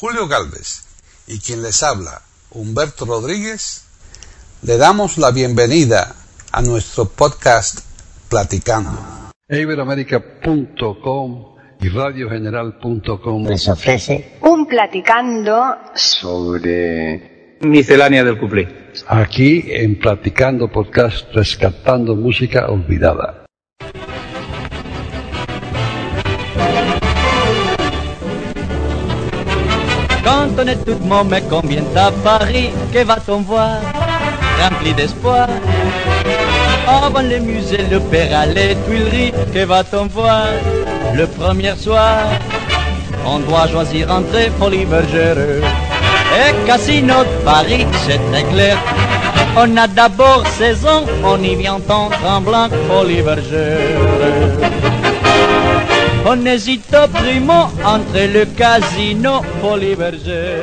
Julio Galvez y quien les habla, Humberto Rodríguez, le damos la bienvenida a nuestro podcast Platicando. Iberoamérica.com y radiogeneral.com les ofrece un platicando sobre miscelánea del cuplé. aquí en Platicando Podcast Rescatando Música Olvidada. Quand on est tout monde, mais combien à Paris, que va-t-on voir Rempli d'espoir. Avant le musée, l'opéra, les Tuileries, que va-t-on voir Le premier soir, on doit choisir entrée folie bergère. Et Casino de Paris, c'est très clair. On a d'abord saison, on y vient en tremblant, folie bergère. On primo entre le casino bergère.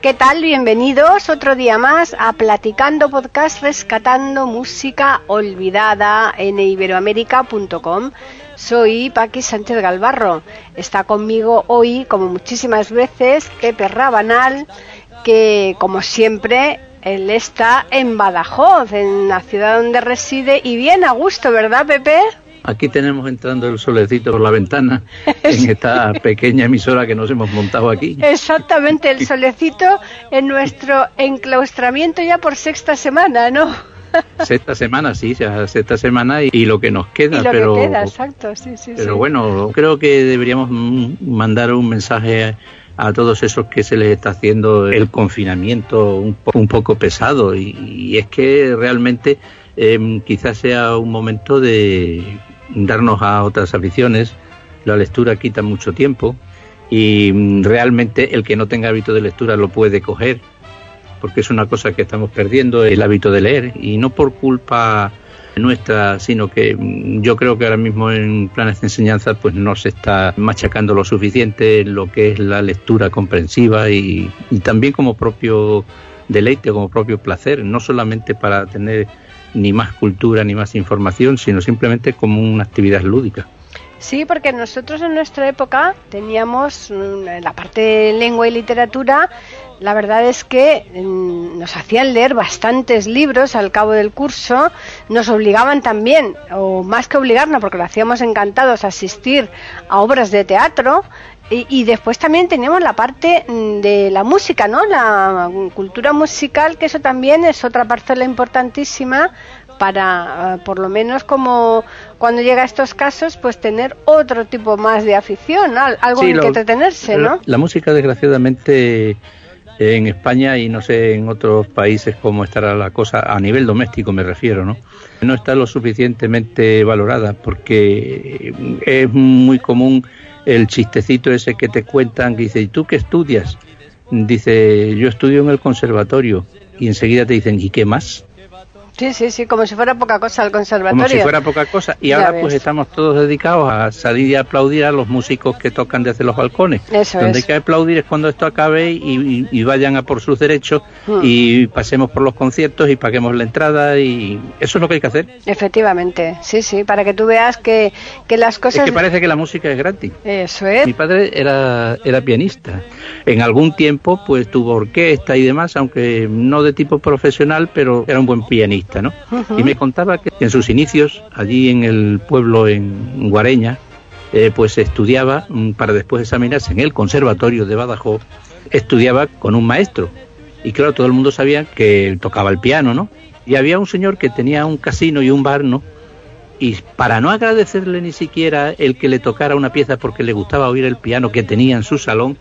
¿Qué tal? Bienvenidos otro día más a Platicando Podcast Rescatando Música Olvidada en iberoamérica.com. Soy Paqui Sánchez Galvarro. Está conmigo hoy, como muchísimas veces, Pepe Rabanal, que como siempre él está en Badajoz, en la ciudad donde reside, y bien a gusto, ¿verdad, Pepe? Aquí tenemos entrando el solecito por la ventana en esta pequeña emisora que nos hemos montado aquí. Exactamente, el solecito en nuestro enclaustramiento ya por sexta semana, ¿no? Sexta semana, sí, ya sexta semana y, y lo que nos queda, y lo pero, que queda, exacto, sí, sí, pero sí. bueno, creo que deberíamos mandar un mensaje a todos esos que se les está haciendo el confinamiento un, po- un poco pesado y, y es que realmente eh, quizás sea un momento de darnos a otras aficiones. La lectura quita mucho tiempo y mm, realmente el que no tenga hábito de lectura lo puede coger porque es una cosa que estamos perdiendo el hábito de leer y no por culpa nuestra, sino que mm, yo creo que ahora mismo en planes de enseñanza pues no se está machacando lo suficiente en lo que es la lectura comprensiva y, y también como propio deleite, como propio placer, no solamente para tener ni más cultura ni más información, sino simplemente como una actividad lúdica. Sí, porque nosotros en nuestra época teníamos mm, la parte de lengua y literatura, la verdad es que mm, nos hacían leer bastantes libros al cabo del curso, nos obligaban también, o más que obligarnos, porque lo hacíamos encantados, a asistir a obras de teatro. Y, y después también teníamos la parte mm, de la música, ¿no? La cultura musical, que eso también es otra parcela importantísima para, eh, por lo menos como cuando llega a estos casos, pues tener otro tipo más de afición, ¿no? Al- algo Sí, en lo- que entretenerse, la, ¿no? la música, desgraciadamente, en España y no sé en otros países cómo estará la cosa, a nivel doméstico me refiero, ¿no? No está lo suficientemente valorada porque es muy común el chistecito ese que te cuentan que dice, ¿y tú qué estudias? Dice, yo estudio en el conservatorio y enseguida te dicen, ¿y qué más? Sí, sí, sí, como si fuera poca cosa el conservatorio. Como si fuera poca cosa. Y Ya ahora ves. pues estamos todos dedicados a salir y aplaudir a los músicos que tocan desde los balcones. Eso Donde es. hay que aplaudir es cuando esto acabe y, y- y vayan a por sus derechos Hmm. y pasemos por los conciertos y paguemos la entrada y eso es lo que hay que hacer. Efectivamente, sí, sí, para que tú veas que, que las Es cosas... que parece que la música es gratis. Eso es. Mi padre era, era pianista. En algún tiempo pues tuvo orquesta y demás, aunque no de tipo profesional, pero era un buen pianista, ¿no? Y me contaba que en sus inicios, allí en el pueblo, en Guareña, eh, pues estudiaba mm, para después examinarse en el conservatorio de Badajoz, estudiaba con un maestro. Y claro, todo el mundo sabía que tocaba el piano, ¿no? Y había un señor que tenía un casino y un bar, ¿no? Y para no agradecerle ni siquiera el que le tocara una pieza porque le gustaba oír el piano que tenía en su salón,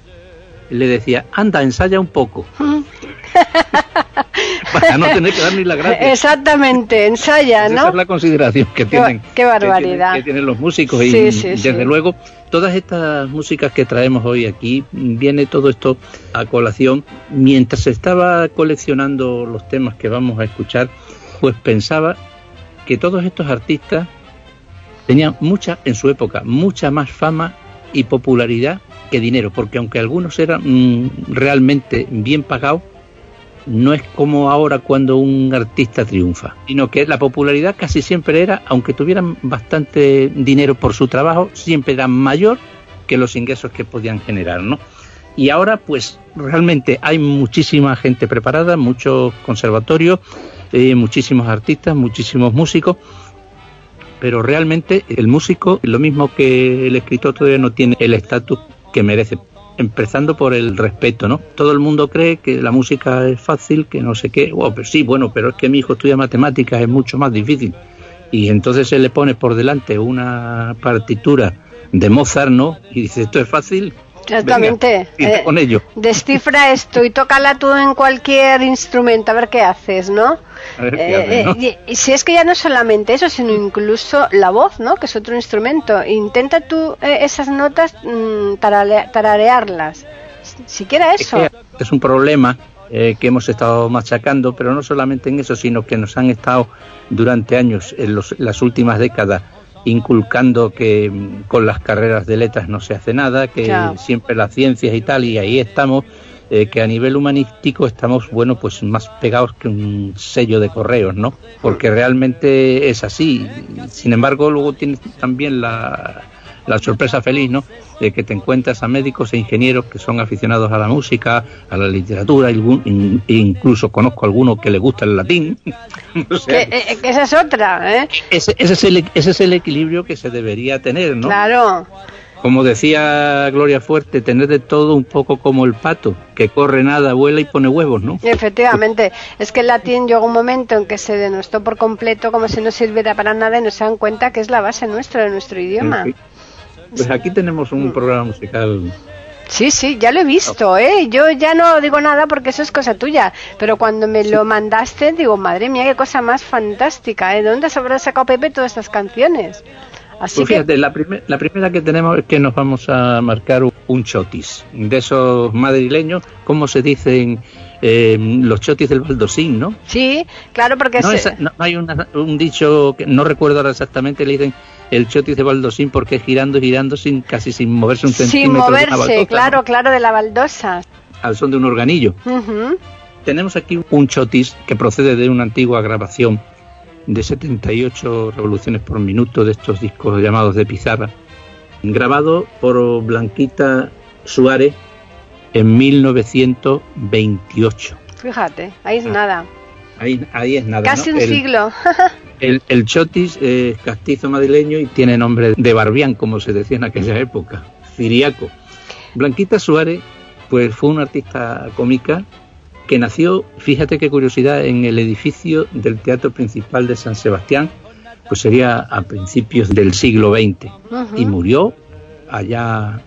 le decía, anda, ensaya un poco. para no tener que dar ni la gracia. Exactamente, ensaya, Esa ¿no? es la consideración que tienen, qué barbaridad. Que tienen, que tienen los músicos. Y Sí, sí, desde sí. luego, todas estas músicas que traemos hoy aquí, viene todo esto a colación. Mientras estaba coleccionando los temas que vamos a escuchar, pues pensaba que todos estos artistas tenían mucha, en su época, mucha más fama y popularidad que dinero, porque aunque algunos eran mm, realmente bien pagados, no es como ahora cuando un artista triunfa, sino que la popularidad casi siempre era, aunque tuvieran bastante dinero por su trabajo, siempre era mayor que los ingresos que podían generar, ¿no? Y ahora, pues realmente hay muchísima gente preparada, muchos conservatorios, eh, muchísimos artistas, muchísimos músicos, pero realmente el músico, lo mismo que el escritor, todavía no tiene el estatus que merece. Empezando por el respeto, ¿no? Todo el mundo cree que la música es fácil, que no sé qué. Wow, pero sí, bueno, pero es que mi hijo estudia matemáticas, es mucho más difícil. Y entonces se le pone por delante una partitura de Mozart, ¿no? Y dice, esto es fácil, Exactamente. Venga, eh, con ello. Descifra esto y tócala tú en cualquier instrumento a ver qué haces, ¿no? Eh, eh, si es que ya no solamente eso, sino incluso la voz, ¿no? Que es otro instrumento. Intenta tú eh, esas notas mm, tararearlas. Siquiera Es eso. es un problema eh, que hemos estado machacando, pero no solamente en eso, sino que nos han estado durante años, en los- las últimas décadas, inculcando que mm, con las carreras de letras no se hace nada, que Claro. siempre las ciencias y tal, y ahí estamos, eh, que a nivel humanístico estamos, bueno, pues más pegados que un sello de correos, ¿no? Porque realmente es así. Sin embargo, luego tienes también la, la sorpresa feliz, ¿no? De que te encuentras a médicos e ingenieros que son aficionados a la música, a la literatura, e incluso conozco a alguno que le gusta el latín. O sea, Que, eh, que esa es otra, ¿eh? ese, ese es el, ese es el equilibrio que se debería tener, ¿no? Claro. Como decía Gloria Fuerte, tener de todo un poco como el pato, que corre nada, vuela y pone huevos, ¿no? Efectivamente, es que el latín llegó un momento en que se denostó por completo como si no sirviera para nada y no se dan cuenta que es la base nuestra de nuestro idioma. Pues aquí tenemos un programa musical. Sí, sí, ya lo he visto, ¿eh? Yo ya no digo nada porque eso es cosa tuya, pero cuando me lo mandaste digo, madre mía, qué cosa más fantástica, ¿eh? ¿De dónde se habrá sacado Pepe todas estas canciones? Así Pues que, la, primer- la primera que tenemos es que nos vamos a marcar un- chotis, de esos madrileños, como se dicen eh, los chotis del Baldosín, ¿no? sí, claro, porque No, se- esa- no- no hay una- un dicho que no recuerdo ahora exactamente, le dicen el chotis de Baldosín porque es girando y girando sin casi sin moverse un sin centímetro. de una moverse, baldosa, claro, ¿no? claro, de la baldosa. Al son de un organillo. Tenemos aquí un chotis que procede de una antigua grabación de 78 revoluciones por minuto de estos discos llamados de pizarra, grabado por Blanquita Suárez en 1928. Fíjate, ahí es nada. Ahí, ahí es nada. Casi ¿no? un El- siglo. El, el chotis es castizo madrileño y tiene nombre de barbián, como se decía en aquella época, ciriaco. Blanquita Suárez, pues fue una artista cómica que nació, fíjate qué curiosidad, en el edificio del Teatro Principal de San Sebastián, pues sería a principios del siglo XX, y murió allá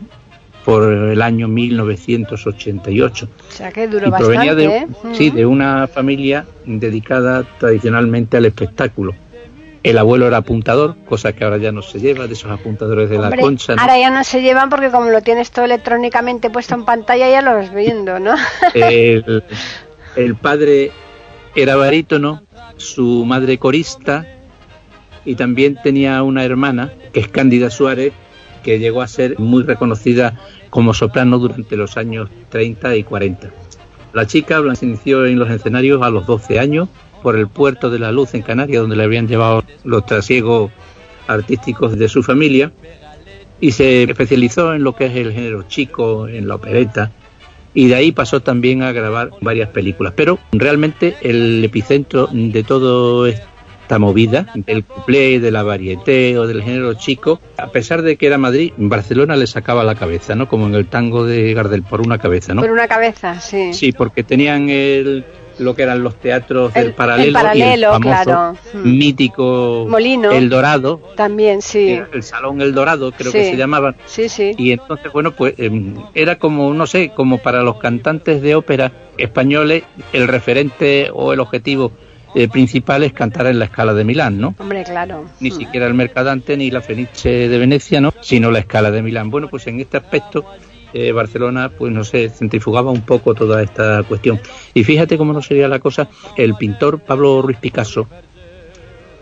por el año 1988 O sea que duró y provenía bastante, de, ¿eh? sí, de una familia dedicada tradicionalmente al espectáculo. El abuelo era apuntador, cosa que ahora ya no se lleva, de esos apuntadores de la concha. ¿no? Ahora ya no se llevan porque como lo tienes todo electrónicamente puesto en pantalla ya lo vas viendo, ¿no? El, el padre era barítono, su madre corista y también tenía una hermana, que es Cándida Suárez, que llegó a ser muy reconocida como soprano durante los años 30 y 40. La chica se inició en los escenarios a los 12 años por el Puerto de la Luz en Canarias, donde le habían llevado los trasiegos artísticos de su familia, y se especializó en lo que es el género chico, en la opereta, y de ahí pasó también a grabar varias películas. Pero realmente el epicentro de todo esta movida, del cuplé, de la varieté o del género chico, a pesar de que era Madrid, Barcelona le sacaba la cabeza, ¿no? Como en el tango de Gardel, por una cabeza, ¿no? Por una cabeza, sí. Sí, porque tenían el, lo que eran los teatros El- del paralelo, el paralelo, y el famoso claro. Mm. mítico Molino. El Dorado, También, sí. el Salón El Dorado creo que se llamaban, Sí, sí. y entonces, bueno, pues em, era como, no sé, como para los cantantes de ópera españoles, el referente o el objetivo eh, principal es cantar en la escala de Milán, ¿no? Hombre, claro. Ni Mm. siquiera el Mercadante ni la Fenice de Venecia, ¿no? Sino la escala de Milán. Bueno, pues en este aspecto eh, Barcelona, pues no sé, centrifugaba un poco toda esta cuestión. Y fíjate cómo no sería la cosa, el pintor Pablo Ruiz Picasso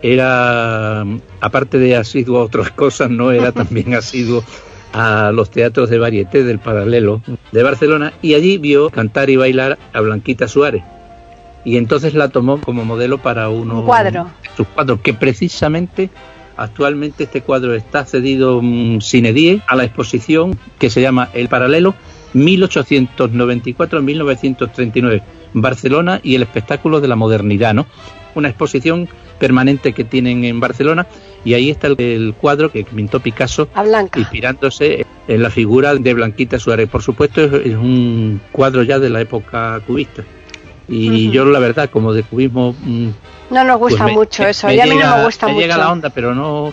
era, aparte de asiduo a otras cosas, no era también asiduo a los teatros de varieté del paralelo de Barcelona y allí vio cantar y bailar a Blanquita Suárez y entonces la tomó como modelo para uno Un cuadro. de sus cuadros que precisamente actualmente este cuadro está cedido mm, sine die a la exposición que se llama El Paralelo 1894-1939, Barcelona y el espectáculo de la modernidad, ¿no? Una exposición permanente que tienen en Barcelona y ahí está el, cuadro que pintó Picasso inspirándose en la figura de Blanquita Suárez. Por supuesto es, un cuadro ya de la época cubista y yo la verdad como de cubismo mm, no nos gusta pues mucho eso, ya a mí no me gusta mucho. llega la onda, pero no,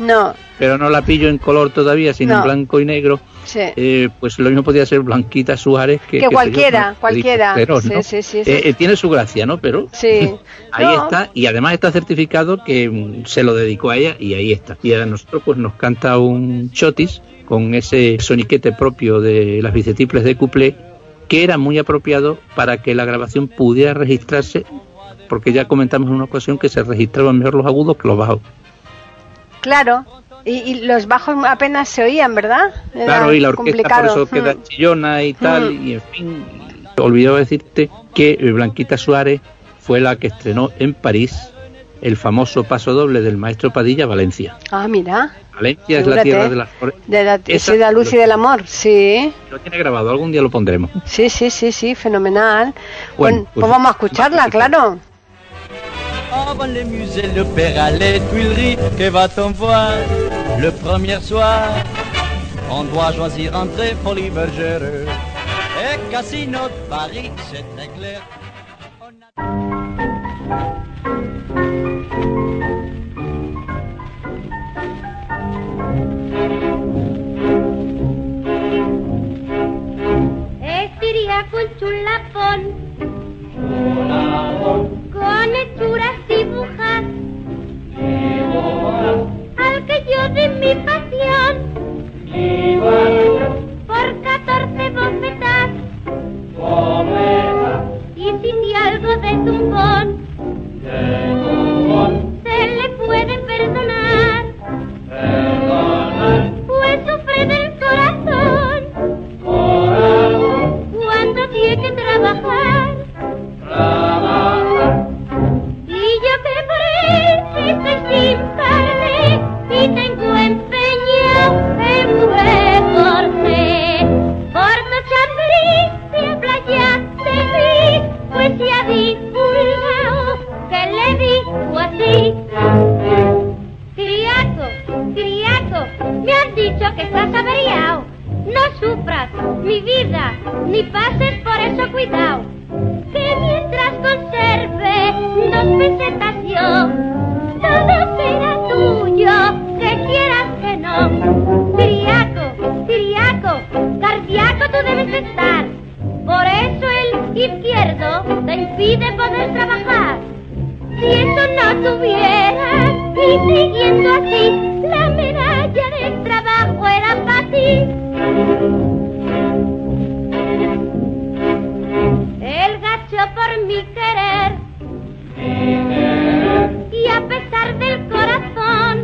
pero no la pillo en color todavía, sino en blanco y negro. Eh, pues lo mismo podría ser Blanquita Suárez que, que, cualquiera, cualquiera. sí, sí, eh, eh, tiene su gracia, ¿no? Pero ahí está y además está certificado que mm, se lo dedicó a ella y ahí está. Y a nosotros pues nos canta un chotis con ese soniquete propio de las bicetiples de couplé que era muy apropiado para que la grabación pudiera registrarse porque ya comentamos en una ocasión que se registraban mejor los agudos que los bajos. Claro, y, los bajos apenas se oían, ¿verdad? claro, y la orquesta por eso queda mm. chillona y tal, mm. y en fin. Olvidaba decirte que Blanquita Suárez fue la que estrenó en París el famoso paso doble del maestro Padilla Valencia. Ah, mira. Valencia es la tierra de las De la, de la luz y del amor, sí. Lo tiene grabado, algún día lo pondremos. Sí, sí, sí, sí, fenomenal. Bueno, pues, pues, vamos a escucharla, claro. Avant les musées, l'opéra, les Tuileries, que va-t-on voir le premier soir On doit choisir entrée folie bergère et casino de Paris, c'est très clair. Estiria con chulapón. Con hechuras dibujas. Al que yo de mi pasión. Por catorce bofetas. Y si algo de tumbón. Se le puede perdonar. Pues trabajar. Y yo que por él estoy sin padre y tengo empeño en mujer por no chambrí de playa te vi, pues ya di un que le digo así. Criaco, criaco, me han dicho que estás averiado. No sufras, mi vida, ni pases por eso cuidado que mientras conserve dos pesetas todo será tuyo, que quieras que no. Criaco, criaco, cardíaco tú debes estar, por eso el izquierdo te impide poder trabajar. Si eso no tuviera, y siguiendo así, la medalla del trabajo era para ti. Por mi querer. Y a pesar del corazón,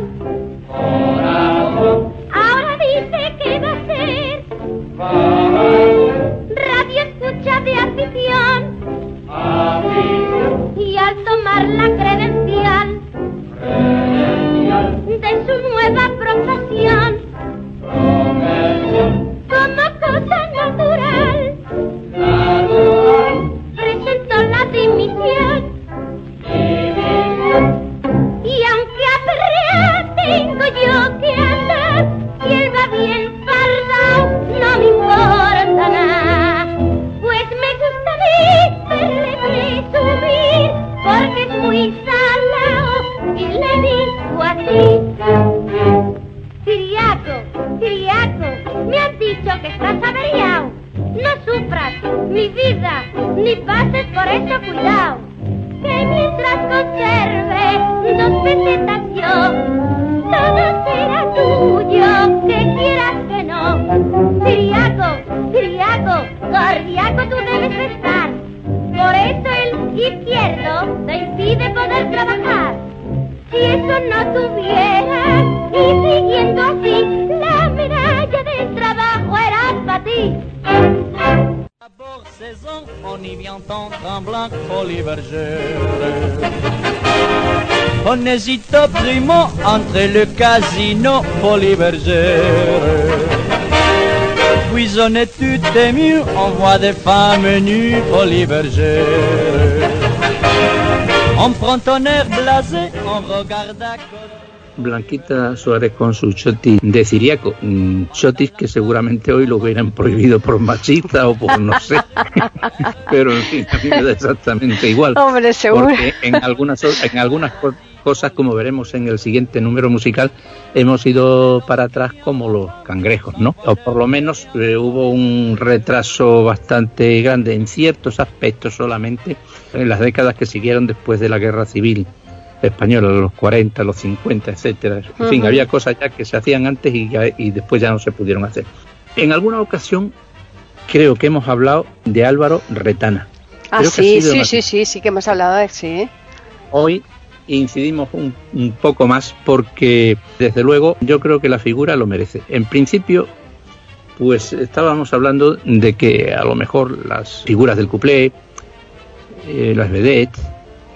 entre le casino folie bergère. cuisonne tu t'es mieux, on voit des femmes nues bergères. On prend ton air blasé, on regarde à côté. Blanquita Suárez con su choti de Ciriaco, mm, chotis que seguramente hoy lo hubieran prohibido por machista o por no sé, pero en fin, a mí me da exactamente igual. Hombre, seguro. Porque en algunas, en algunas cosas, como veremos en el siguiente número musical, hemos ido para atrás como los cangrejos, ¿no? O por lo menos eh, hubo un retraso bastante grande en ciertos aspectos solamente en las décadas que siguieron después de la Guerra Civil española, los 40, los 50, etcétera. En fin, había cosas ya que se hacían antes y, ya- y después ya no se pudieron hacer. En alguna ocasión creo que hemos hablado de Álvaro Retana. Ah, Creo sí, sí, sí, sí, sí que hemos hablado de sí. Hoy incidimos un, un poco más porque, desde luego, yo creo que la figura lo merece. En principio, pues estábamos hablando de que a lo mejor las figuras del cuplé, eh, las vedettes,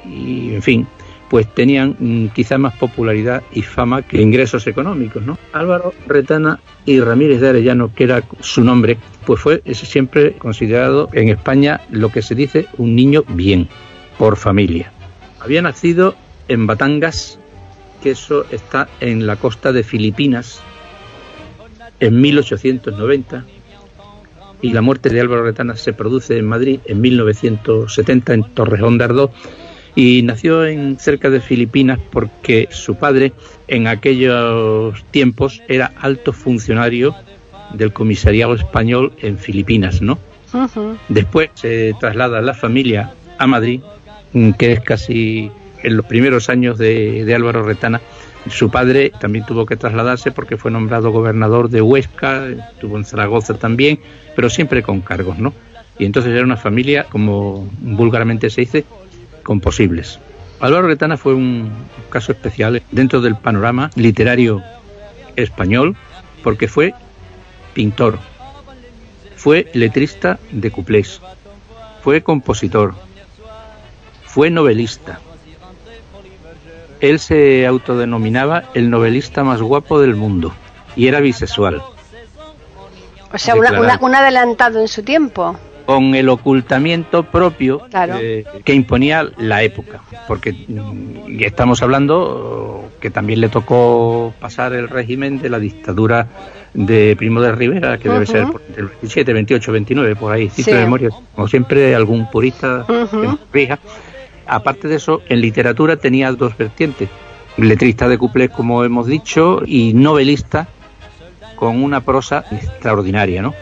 y en fin, pues tenían mm, quizá más popularidad y fama que ingresos económicos, ¿no? Álvaro Retana y Ramírez de Arellano, que era su nombre, pues fue siempre considerado en España lo que se dice un niño bien, por familia. Había nacido en Batangas, que eso está en la costa de Filipinas, en 1890, y la muerte de Álvaro Retana se produce en Madrid en 1970, en Torrejón de y nació en cerca de Filipinas porque su padre en aquellos tiempos era alto funcionario del comisariado español en Filipinas, ¿no? Después se traslada la familia a Madrid, que es casi en los primeros años de, de Álvaro Retana. Su padre también tuvo que trasladarse porque fue nombrado gobernador de Huesca, estuvo en Zaragoza también, pero siempre con cargos, ¿no? Y entonces era una familia, como vulgarmente se dice, con posibles. Álvaro Retana fue un caso especial dentro del panorama literario español porque fue pintor, fue letrista de cuplés, fue compositor, fue novelista. Él se autodenominaba el novelista más guapo del mundo y era bisexual, O sea, una, un adelantado en su tiempo. con el ocultamiento propio Claro. eh, que imponía la época, porque mm, y estamos hablando que también le tocó pasar el régimen de la dictadura de Primo de Rivera, que debe Ujú. ser por- del 27, 28, 29, por ahí, cito Sí. de memoria, como siempre algún purista Ujú. que nos corrija. Aparte de eso, en literatura tenía dos vertientes, letrista de cuplés, como hemos dicho, y novelista con una prosa extraordinaria, ¿no?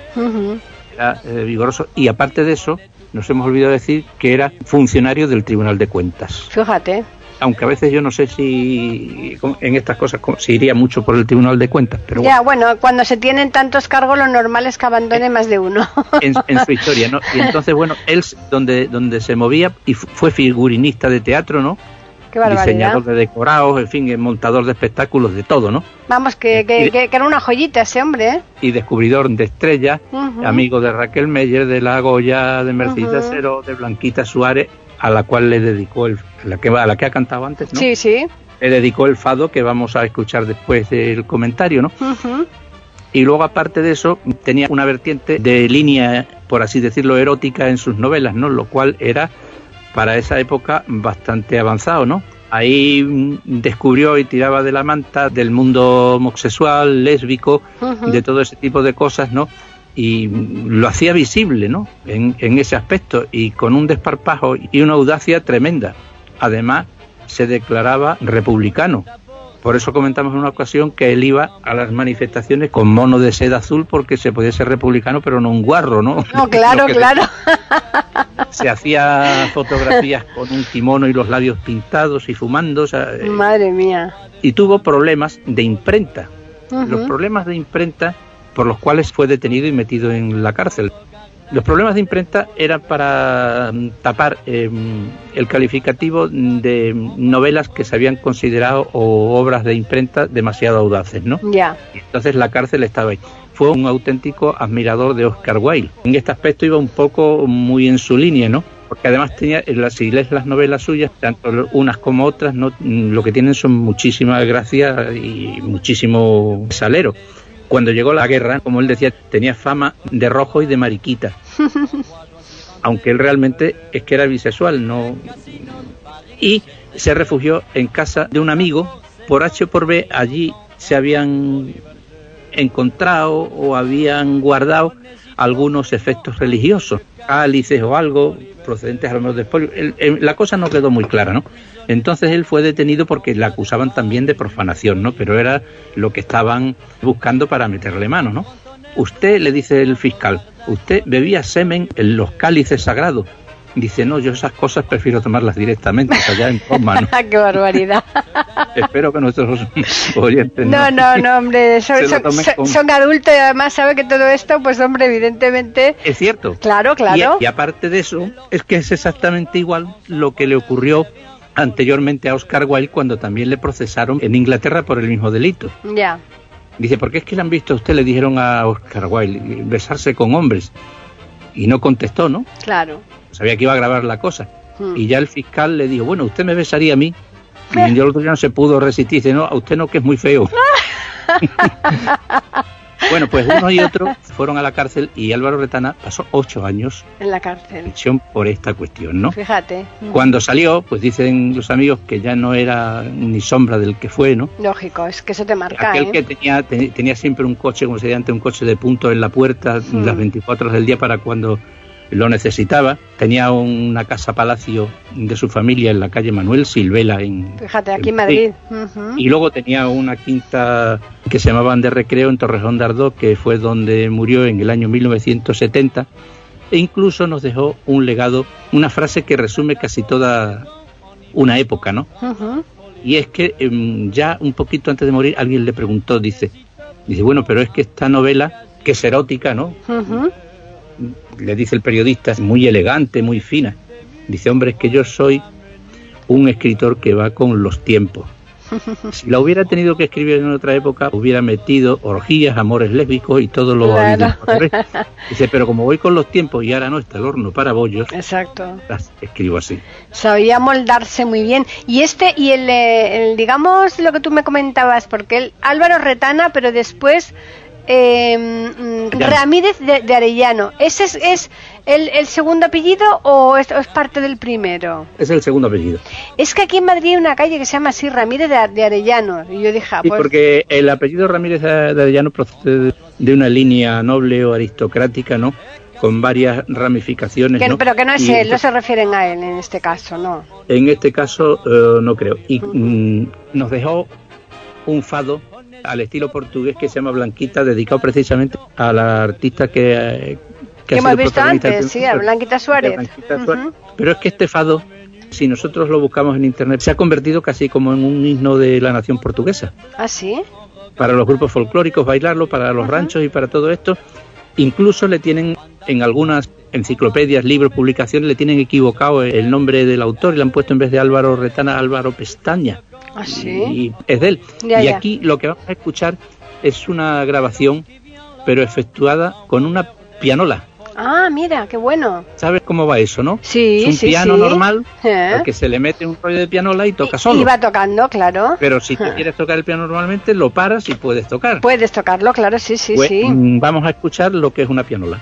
Era eh, vigoroso y aparte de eso nos hemos olvidado decir que era funcionario del Tribunal de Cuentas Fíjate. Aunque a veces yo no sé si en estas cosas se iría mucho por el Tribunal de Cuentas pero ya, bueno, cuando se tienen tantos cargos, lo normal es que abandone más de uno. en, en su historia no y entonces bueno él donde donde se movía y fu- fue figurinista de teatro no Qué diseñador de decorados en fin montador de espectáculos de todo no Vamos, que, que, que- que era una joyita ese hombre, ¿eh? y descubridor de estrellas amigo de Raquel Meyer, de la Goya, de Mercedes. Acero, de Blanquita Suárez, a la cual le dedicó el, la que, a la que ha cantado antes, ¿no? Sí, sí. Le dedicó el fado que vamos a escuchar después del comentario, ¿no? Y luego, aparte de eso, tenía una vertiente de línea, por así decirlo, erótica en sus novelas, ¿no? Lo cual era, para esa época, bastante avanzado, ¿no? Ahí mm, descubrió y tiraba de la manta del mundo homosexual, lésbico, de todo ese tipo de cosas, ¿no? Y lo hacía visible, ¿no? En, en ese aspecto y con un desparpajo y una audacia tremenda. Además, se declaraba republicano. Por eso comentamos en una ocasión que él iba a las manifestaciones con mono de seda azul porque se podía ser republicano, pero no un guarro, ¿no? No, claro, claro. Se hacía fotografías con un kimono y los labios pintados y fumando, o sea, eh, Madre mía. y tuvo problemas de imprenta. Los problemas de imprenta por los cuales fue detenido y metido en la cárcel. Los problemas de imprenta eran para mm, tapar eh, el calificativo de novelas que se habían considerado o obras de imprenta demasiado audaces, ¿no? Ya. Y entonces la cárcel estaba ahí. Fue un auténtico admirador de Oscar Wilde. En este aspecto iba un poco muy en su línea, ¿no? Porque además tenía, en las, si lees las novelas suyas, tanto unas como otras, no, lo que tienen son muchísima gracia y muchísimo salero. Cuando llegó la guerra, como él decía, tenía fama de rojo y de mariquita. Aunque él realmente es que era bisexual, no. Y se refugió en casa de un amigo. Por H o por B, allí se habían encontrado o habían guardado algunos efectos religiosos, cálices o algo procedentes a lo mejor de espolio. El- el- la cosa no quedó muy clara, ¿no? Entonces él fue detenido porque le acusaban también de profanación, ¿no? Pero era lo que estaban buscando para meterle mano, ¿no? Usted, le dice el fiscal, usted bebía semen en los cálices sagrados. Dice, no, yo esas cosas prefiero tomarlas directamente, allá en Roma, ¿no? ¡Qué barbaridad! Espero que nuestros oyentes No, no, no, hombre, son, son- con- adultos y además sabe que todo esto, pues hombre, evidentemente, Es cierto. claro, claro. Y, y aparte de eso, es que es exactamente igual lo que le ocurrió anteriormente a Oscar Wilde cuando también le procesaron en Inglaterra por el mismo delito. Ya, Dice, ¿por qué es que le han visto a usted? Le dijeron a Oscar Wilde besarse con hombres. Y no contestó, ¿no? claro. Sabía que iba a grabar la cosa. Hmm. Y ya el fiscal le dijo, bueno, usted me besaría a mí. Y el otro ya no se pudo resistir. Dice, no, a usted no, que es muy feo. bueno, pues uno y otro fueron a la cárcel y Álvaro Retana pasó ocho años En la cárcel. prisión por esta cuestión, ¿no? Fíjate. Cuando salió, pues dicen los amigos que ya no era ni sombra del que fue, ¿no? Lógico, es que eso te marca, Aquel ¿eh? que tenía, te- tenía siempre un coche, como se dice antes, un coche de punto en la puerta Hmm. las 24 horas del día para cuando lo necesitaba. Tenía una casa palacio de su familia en la calle Manuel Silvela en, Fíjate, aquí en Madrid. Y luego tenía una quinta que se llamaban de recreo en Torrejón de Ardoz, que fue donde murió en el año 1970. E incluso nos dejó un legado, una frase que resume casi toda una época, ¿no? Y es que em, ya un poquito antes de morir alguien le preguntó, dice, dice, bueno, pero es que esta novela, que es erótica, ¿no? Le dice el periodista, es muy elegante, muy fina. Dice, hombre, es que yo soy un escritor que va con los tiempos. Si la hubiera tenido que escribir en otra época, hubiera metido orgías, amores lésbicos y todo lo Claro. Dice, pero como voy con los tiempos y ahora no está el horno para bollos, Exacto. las escribo así. Sabía moldarse muy bien. Y este, y el, eh, el, digamos, lo que tú me comentabas, porque él, Álvaro Retana, pero después eh. Ramírez de, de Arellano. ¿Ese es, es el, el segundo apellido o es, o es parte del primero? Es el segundo apellido. Es que aquí en Madrid hay una calle que se llama así, Ramírez de, de Arellano. Y yo dije, ah, Sí, pues, porque el apellido Ramírez de Arellano procede de una línea noble o aristocrática, ¿no? Con varias ramificaciones, que- ¿no? pero que no es Y, él, no se refieren a él en este caso, no. En este caso, eh, no creo. Y mm, nos dejó un fado al estilo portugués que se llama Blanquita, dedicado precisamente a la artista que, eh, Que hemos visto antes, sí, a Blanquita Suárez. Pero es que este fado, si nosotros lo buscamos en internet, se ha convertido casi como en un himno de la nación portuguesa. ¿Ah, sí? para los grupos folclóricos bailarlo, para los ranchos y para todo esto. Incluso le tienen en algunas enciclopedias, libros, publicaciones, le tienen equivocado el nombre del autor y le han puesto en vez de Álvaro Retana, Álvaro Pestaña. ¿Ah, sí? Y es de él. Ya, y ya. aquí lo que vamos a escuchar es una grabación, pero efectuada con una pianola. Ah, mira, qué bueno. ¿Sabes cómo va eso, no? Sí, es un sí, piano sí. normal Eh. al que se le mete un rollo de pianola y toca solo. Y va tocando, claro. Pero si tú Ah. quieres tocar el piano normalmente, lo paras y puedes tocar. Puedes tocarlo, claro, sí, sí, Pues, sí. mm, Vamos a escuchar lo que es una pianola.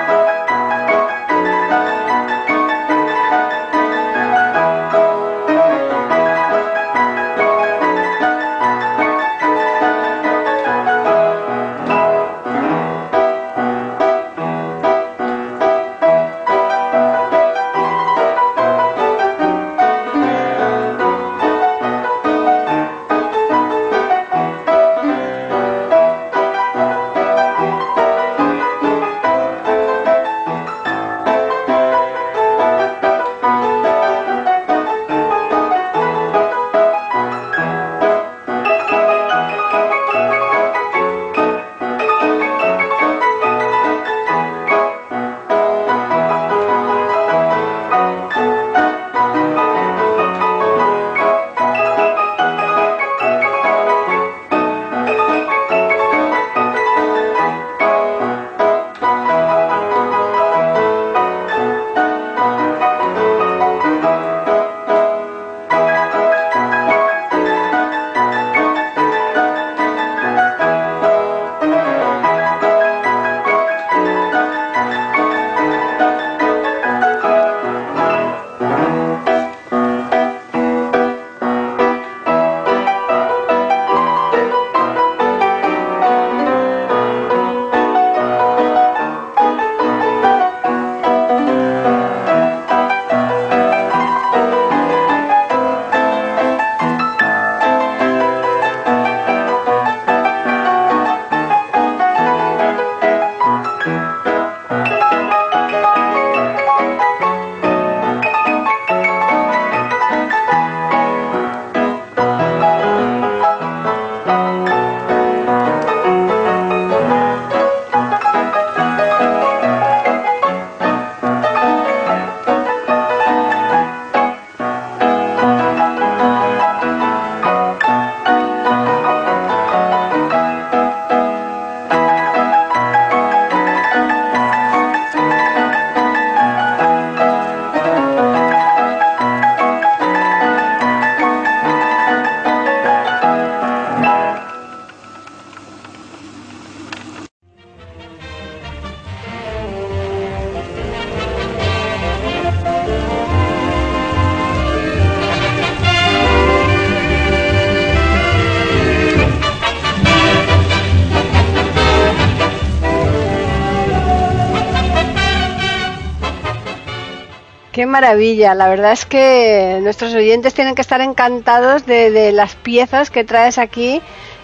Qué maravilla, la verdad es que nuestros oyentes tienen que estar encantados de, de las piezas que traes aquí,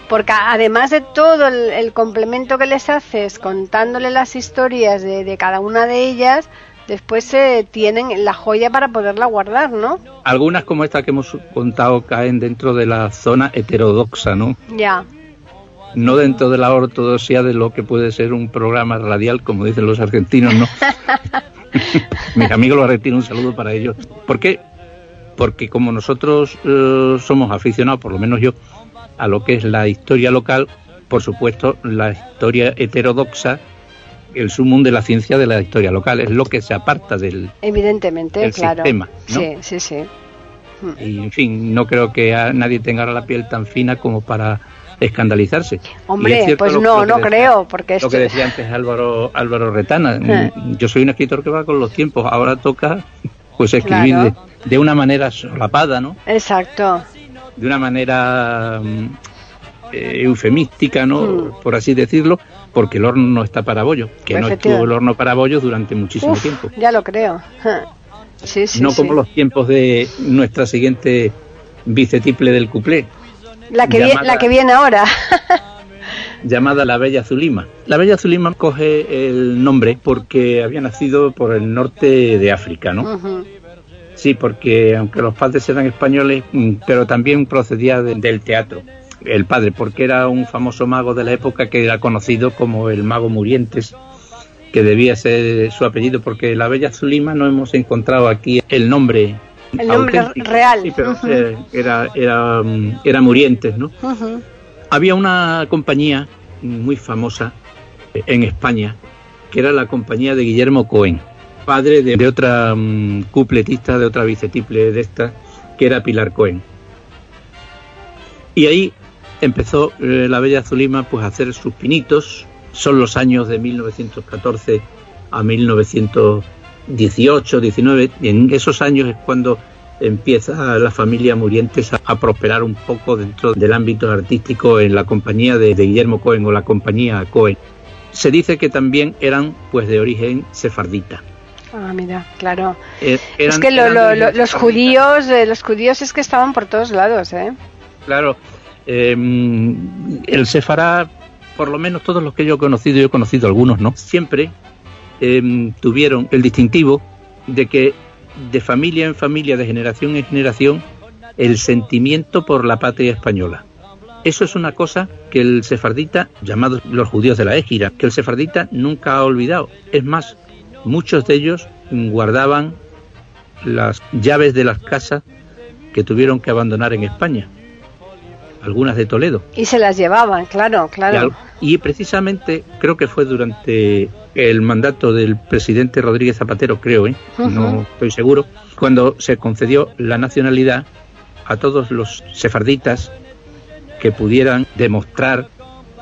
porque además de todo el, el complemento que les haces contándole las historias de, de cada una de ellas, después eh, tienen la joya para poderla guardar, ¿no? Algunas como esta que hemos contado caen dentro de la zona heterodoxa, ¿no? Ya, No dentro de la ortodoxia de lo que puede ser un programa radial, como dicen los argentinos, ¿no? Mis amigos los argentinos, un saludo para ellos. ¿Por qué? Porque como nosotros eh, somos aficionados, por lo menos yo, a lo que es la historia local, por supuesto, la historia heterodoxa, el sumum de la ciencia de la historia local, es lo que se aparta del... evidentemente, El claro. sistema, ¿no? Sí, sí, sí. Y, en fin, no creo que a nadie tenga la piel tan fina como para escandalizarse. Hombre, pues no, no decía- creo, porque Lo que decía antes Álvaro, Álvaro Retana, Eh. yo soy un escritor que va con los tiempos, ahora toca pues escribir Claro. de, de una manera solapada, ¿no? Exacto. De una manera mm, eh, eufemística, ¿no? Mm. Por así decirlo, porque el horno no está para bollos, que no estuvo el horno para bollos durante muchísimo Uf, tiempo. ya lo creo. Sí, sí, no sí. como los tiempos de nuestra siguiente vicetiple del cuplé, La que, vi- la que viene ahora. llamada La Bella Zulima. La Bella Zulima coge el nombre porque había nacido por el norte de África, ¿no? Sí, porque aunque los padres eran españoles, mm, pero también procedía de- del teatro. El padre, porque era un famoso mago de la época que era conocido como el mago Murientes, que debía ser su apellido, porque la Bella Zulima no hemos encontrado aquí el nombre. El nombre auténtico. real. Sí, pero eh, era, era, mm, era Murientes, ¿no? Había una compañía muy famosa en España, que era la compañía de Guillermo Cohen, padre de, de otra mm, cupletista, de otra vicetiple de esta, que era Pilar Cohen. Y ahí empezó eh, la Bella Zulima pues, a hacer sus pinitos. Son los años de 1914 a 1918, 19. Y en esos años es cuando empieza la familia Murientes a, a prosperar un poco dentro del ámbito artístico en la compañía de, de Guillermo Cohen o la compañía Cohen. Se dice que también eran pues de origen sefardita. Ah, mira, claro. Eh, es que lo- lo- lo- los judíos, eh, los judíos es que estaban por todos lados, ¿eh? Claro, eh, el sefará, por lo menos todos los que yo he conocido, yo he conocido algunos, ¿no? Siempre eh, tuvieron el distintivo de que de familia en familia, de generación en generación, el sentimiento por la patria española. Eso es una cosa que el sefardita, llamados los judíos de la égira, que el sefardita nunca ha olvidado. Es más, muchos de ellos guardaban las llaves de las casas que tuvieron que abandonar en España, algunas de Toledo. Y se las llevaban, claro, claro. y precisamente creo que fue durante el mandato del presidente Rodríguez Zapatero, creo, ¿eh? no estoy seguro, cuando se concedió la nacionalidad a todos los sefarditas que pudieran demostrar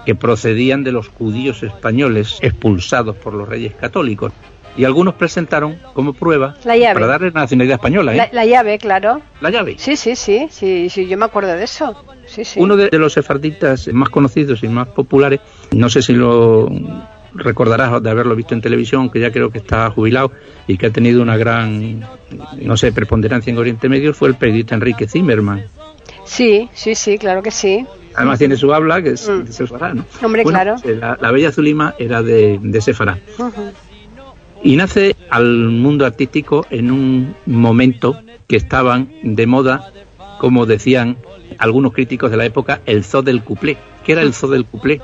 que procedían de los judíos españoles expulsados por los reyes católicos. Y algunos presentaron como prueba La llave. para darle la nacionalidad española, ¿eh? La, la llave, claro. la llave. Sí, sí, sí, sí, sí, yo me acuerdo de eso. Sí, sí. Uno de, de los sefarditas más conocidos y más populares, no sé si lo recordarás de haberlo visto en televisión, que ya creo que está jubilado y que ha tenido una gran, no sé, preponderancia en Oriente Medio, fue el periodista Enrique Zimmerman. Sí, sí, sí, claro que sí. Además tiene su habla, que es Mm. de Sefará, ¿no? Hombre, Bueno, claro. pues, la, la Bella Zulima era de, de Sefará. Y nace al mundo artístico en un momento que estaban de moda, como decían algunos críticos de la época, el zoo del cuplé. ¿Qué era el zoo del cuplé?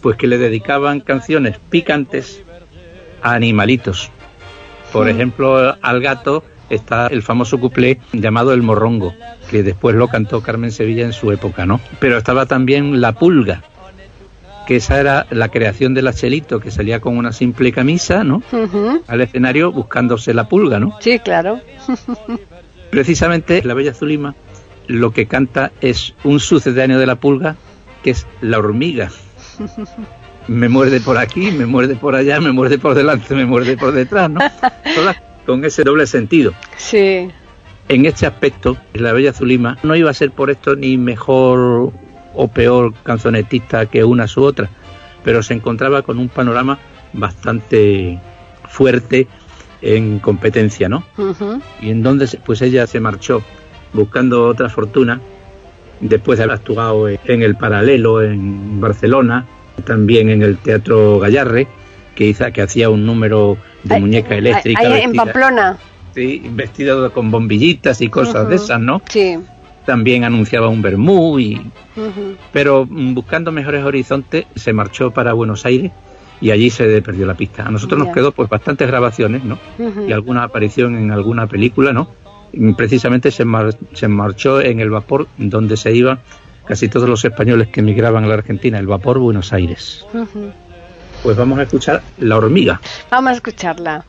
Pues que le dedicaban canciones picantes a animalitos. Por ejemplo, al gato está el famoso cuplé llamado El Morrongo, que después lo cantó Carmen Sevilla en su época, ¿no? Pero estaba también La Pulga, que esa era la creación de la Chelito, que salía con una simple camisa, ¿no? Al escenario buscándose la pulga, ¿no? Sí, claro. Precisamente la Bella Zulima lo que canta es un sucedáneo de la pulga, que es la hormiga. Me muerde por aquí, me muerde por allá, me muerde por delante, me muerde por detrás, ¿no? Todas con ese doble sentido. Sí. En este aspecto, la Bella Zulima no iba a ser por esto ni mejor o peor canzonetista que una u otra, pero se encontraba con un panorama bastante fuerte en competencia, ¿no? Ujú. Y entonces, pues ella se marchó buscando otra fortuna, después de haber actuado en el Paralelo en Barcelona, también en el Teatro Gallarre, que, hizo, que hacía un número de Ahí- muñeca eléctrica. ahí en vestida- Pamplona. sí, vestido con bombillitas y cosas de esas, ¿no? Sí. También anunciaba un vermú y pero mm, buscando mejores horizontes se marchó para Buenos Aires y allí se perdió la pista. A nosotros nos quedó pues bastantes grabaciones, ¿no? Y alguna aparición en alguna película, ¿no? Y precisamente se, mar- se marchó en el vapor donde se iban casi todos los españoles que emigraban a la Argentina, el vapor Buenos Aires. Pues vamos a escuchar La hormiga. Vamos a escucharla.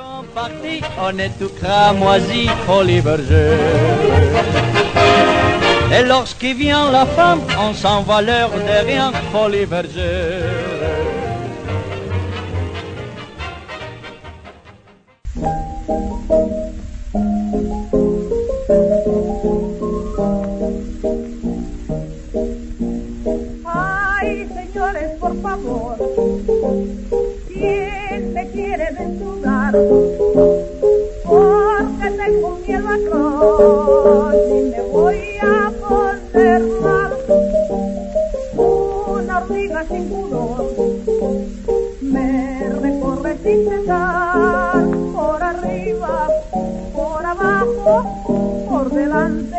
Quand on est tout cramoisi, berger. Et lorsqu'il vient la femme, on s'en va l'heure de rien, folie Porque tengo miedo a cruz y me voy a poner mal. Una hormiga sin pudor me recorre sin cesar, por arriba, por abajo, por delante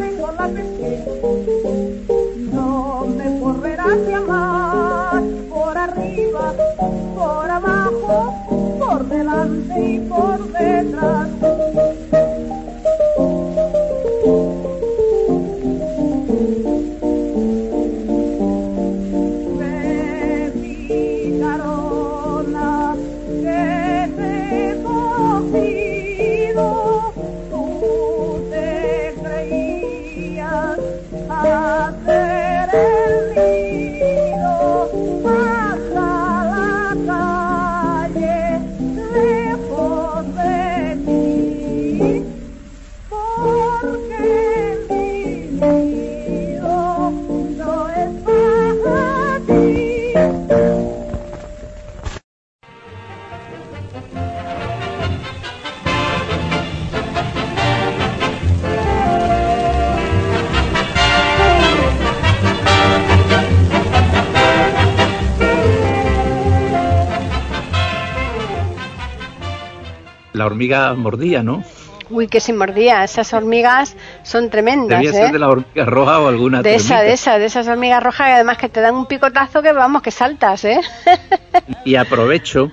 tengo, la hormiga mordía, ¿no? Uy, que se mordía. Esas hormigas son tremendas, Debía ¿eh? ser de la hormiga roja o alguna De esa, de esa, de esas hormigas rojas y además que te dan un picotazo que vamos, que saltas, ¿eh? Y aprovecho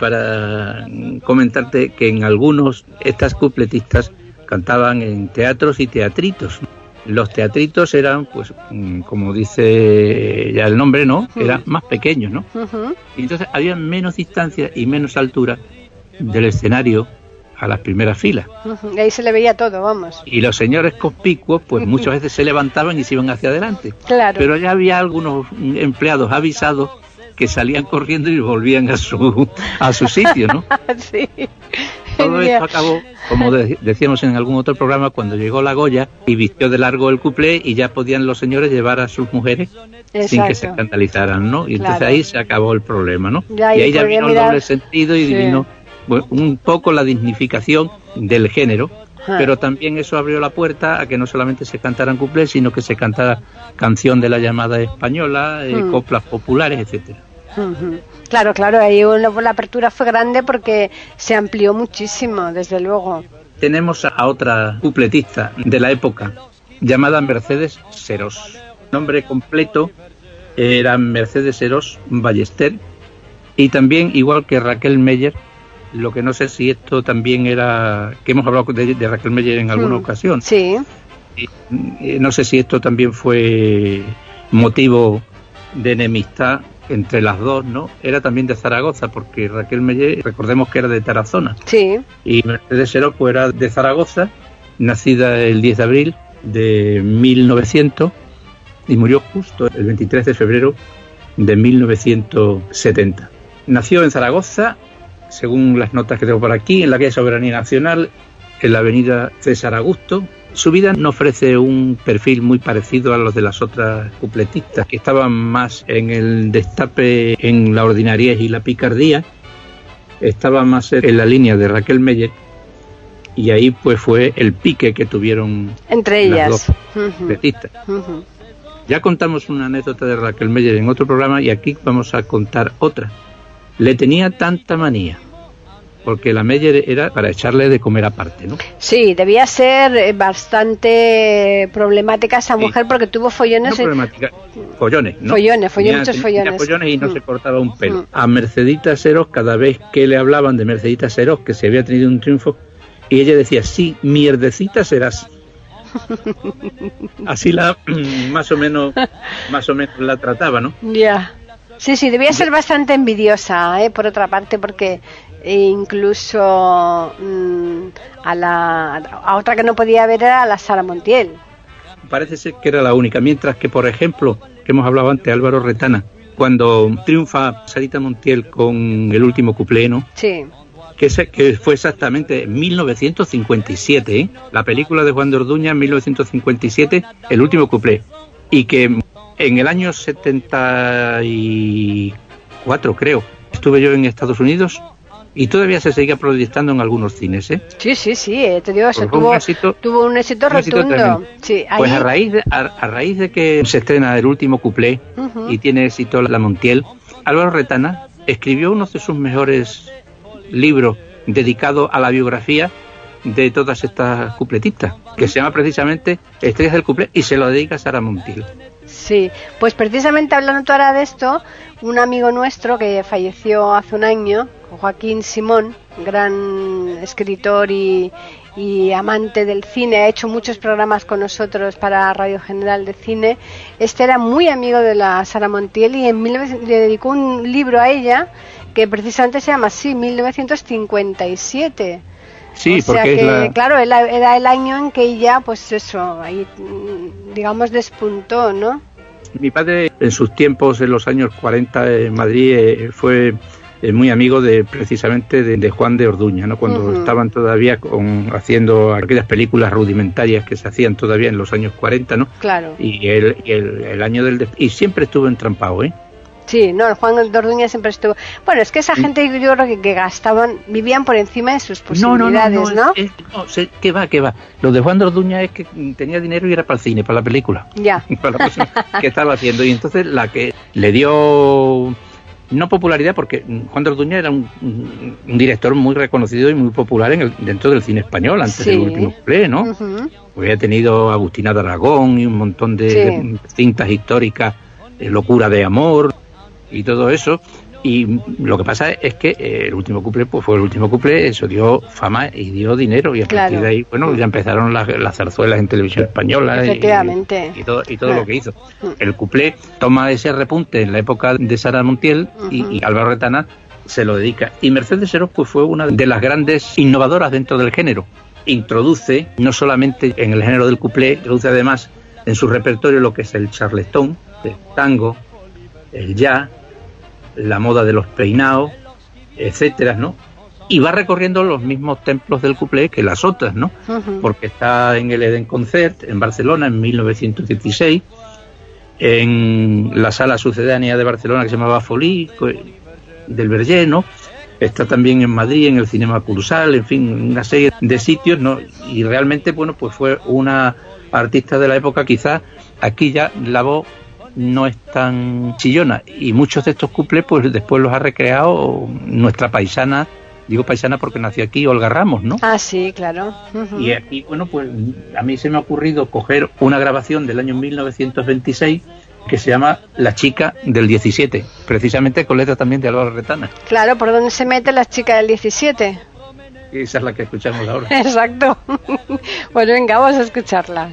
para comentarte que en algunos estas cupletistas cantaban en teatros y teatritos. Los teatritos eran, pues, mm, como dice ya el nombre, ¿no? Eran más pequeños, ¿no? Ujú. Y entonces había menos distancia y menos altura del escenario a las primeras filas. Ujú, Y ahí se le veía todo, vamos. Y los señores conspicuos, pues muchas veces se levantaban y se iban hacia adelante. Claro. Pero ya había algunos empleados avisados que salían corriendo y volvían a su, a su sitio, ¿no? sí. Todo esto acabó, como de- decíamos en algún otro programa, cuando llegó la Goya y vistió de largo el cuplé y ya podían los señores llevar a sus mujeres sin que se escandalizaran, ¿no? Y entonces ahí se acabó el problema, ¿no? Ya, y ahí ya vino el doble sentido y Sí. vino un poco la dignificación del género, Ah. pero también eso abrió la puerta a que no solamente se cantaran cuplés, sino que se cantara canción de la llamada española, eh, Hmm. coplas populares, etcétera. Claro, claro, ahí la apertura fue grande porque se amplió muchísimo, desde luego. Tenemos a otra cupletista de la época llamada Mercedes Serós. Nombre completo era Mercedes Serós Ballester y también igual que Raquel Meyer, lo que no sé si esto también era que hemos hablado de, de Raquel Meyer en alguna Mm. ocasión. Sí, Eh, No sé si esto también fue motivo de enemistad entre las dos, ¿no? Era también de Zaragoza, porque Raquel Meyer, recordemos que era de Tarazona, sí. y Mercedes pues, era de Zaragoza, nacida el 10 de abril de 1900 y murió justo el 23 de febrero de 1970. Nació en Zaragoza, según las notas que tengo por aquí, en la calle Soberanía Nacional, en la avenida César Augusto. Su vida no ofrece un perfil muy parecido a los de las otras cupletistas, que estaban más en el destape, en la ordinariez y la picardía, estaba más en la línea de Raquel Meyer y ahí pues fue el pique que tuvieron Entre las ellas. dos Ujú, cupletistas. Ya contamos una anécdota de Raquel Meyer en otro programa y aquí vamos a contar otra. Le tenía tanta manía, porque la Meyer era para echarle de comer aparte, ¿no? Sí, debía ser eh, bastante problemática esa Sí. mujer porque tuvo follones. problemática, follones, ¿no? Follones, follones, muchos follones y no Mm. se cortaba un pelo. Mm. A Mercedita Seros, cada vez que le hablaban de Mercedita Seros, que se había tenido un triunfo, y ella decía, sí, mierdecita serás. Así la, más o menos, más o menos la trataba, ¿no? Ya. Sí, sí, debía ser bastante envidiosa, ¿eh? por otra parte, porque incluso mm, a la a otra que no podía ver era a la Sara Montiel. parece ser que era la única. Mientras que, por ejemplo, que hemos hablado antes, Álvaro Retana, cuando triunfa Sarita Montiel con el último cuplé, ¿no? Sí, que, se- que fue exactamente en 1957, ¿eh? la película de Juan de Orduña en 1957, el último cuplé, y que en el año 74, creo, estuve yo en Estados Unidos y todavía se seguía proyectando en algunos cines, ¿eh? sí, sí, sí, eh, te digo, eso Pues un tuvo, éxito- tuvo un éxito un éxito rotundo. sí, Pues ahí- a raíz, de, a, a raíz de que se estrena el último cuplé y tiene éxito La Montiel, Álvaro Retana escribió uno de sus mejores libros dedicado a la biografía de todas estas cupletistas, que se llama precisamente Estrellas del Cuplé y se lo dedica a Sara Montiel. Sí, pues precisamente hablando tú ahora de esto, un amigo nuestro que falleció hace un año, Joaquín Simón, gran escritor y, y amante del cine, ha hecho muchos programas con nosotros para Radio General de Cine. Este era muy amigo de la Sara Montiel y en 1900 le dedicó un libro a ella que precisamente se llama así, 1957. Sí, o sea porque que, la... claro, era, el año en que ella, pues eso, ahí, digamos, despuntó, ¿no? Mi padre en sus tiempos, en los años 40 en Madrid, eh, fue eh, muy amigo de precisamente de, de Juan de Orduña, ¿no? cuando estaban todavía con, haciendo aquellas películas rudimentarias que se hacían todavía en los años 40, ¿no? Claro. Y el, y el, el año del... Y siempre estuvo entrampado, ¿eh? Sí, no, el Juan de Orduña siempre estuvo. Bueno, es que esa gente yo creo que, que gastaban, vivían por encima de sus posibilidades, ¿no? es- es- no, sé, ¿Qué va, qué va? Lo de Juan de Orduña es que tenía dinero y era para el cine, para la película. Ya. para la que estaba haciendo. Y entonces la que le dio no popularidad, porque Juan de Orduña era un, un director muy reconocido y muy popular en el, dentro del cine español, antes Sí. del último play, ¿no? Ujú. Había tenido Agustina de Aragón y un montón de Sí. cintas históricas, eh, Locura de Amor y todo eso. Y lo que pasa es que eh, el último couple pues fue el último couple, eso dio fama y dio dinero. Y a Claro. partir de ahí, bueno, ya empezaron las, las zarzuelas en televisión española. y- Efectivamente. Y, todo, y todo lo que hizo. El couple toma ese repunte en la época de Sara Montiel y, Álvaro Retana se lo dedica. Y Mercedes pues fue una de las grandes innovadoras dentro del género. Introduce, no solamente en el género del couplé, introduce además en su repertorio lo que es el charleston, el tango, el jazz, la moda de los peinados, etcétera, ¿no? Y va recorriendo los mismos templos del couplé que las otras, ¿no? Porque está en el Eden Concert en Barcelona en 1916, en la sala sucedánea de Barcelona que se llamaba Folí, del Verger, ¿no? Está también en Madrid, en el Cinema Cursal, en fin, una serie de sitios, ¿no? Y realmente, bueno, pues fue una artista de la época, quizás aquí ya la voz no es tan chillona y muchos de estos cuples pues después los ha recreado nuestra paisana, digo paisana porque nació aquí, Olga Ramos, ¿no? Ah, sí, claro. Y aquí, bueno, pues a mí se me ha ocurrido coger una grabación del año 1926 que se llama La chica del 17, precisamente con letra también de Álvaro Retana. Claro, ¿por dónde se mete la chica del 17? Y esa es la que escuchamos ahora. Exacto. Bueno, venga, vamos a escucharla.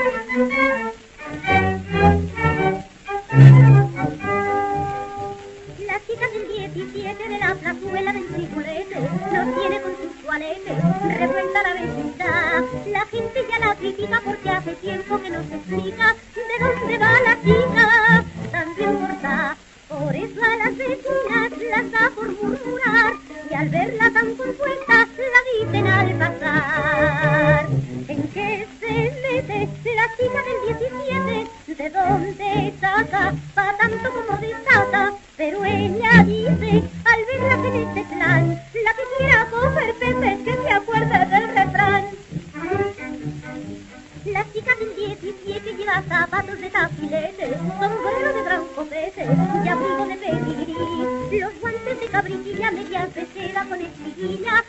la plazuela del Tricolete nos tiene con sus toaletes, revuelta la vecindad. La gente ya la critica porque hace tiempo que no se explica de dónde va la chica. También corta, por eso a las vecinas las da por murmurar y al verla tan compuesta la dicen al pasar. ¿En qué se mete la chica del 17? ¿De dónde saca? Pa' tanto como desata. Pero ella dice, al verla en este plan, la que quiera coger peces que se acuerde del refrán. La chica del 17 lleva zapatos de tafilete, sombrero de gran copete y abrigo de pedigrí. Los guantes de cabrilla, medias de seda con espiguilla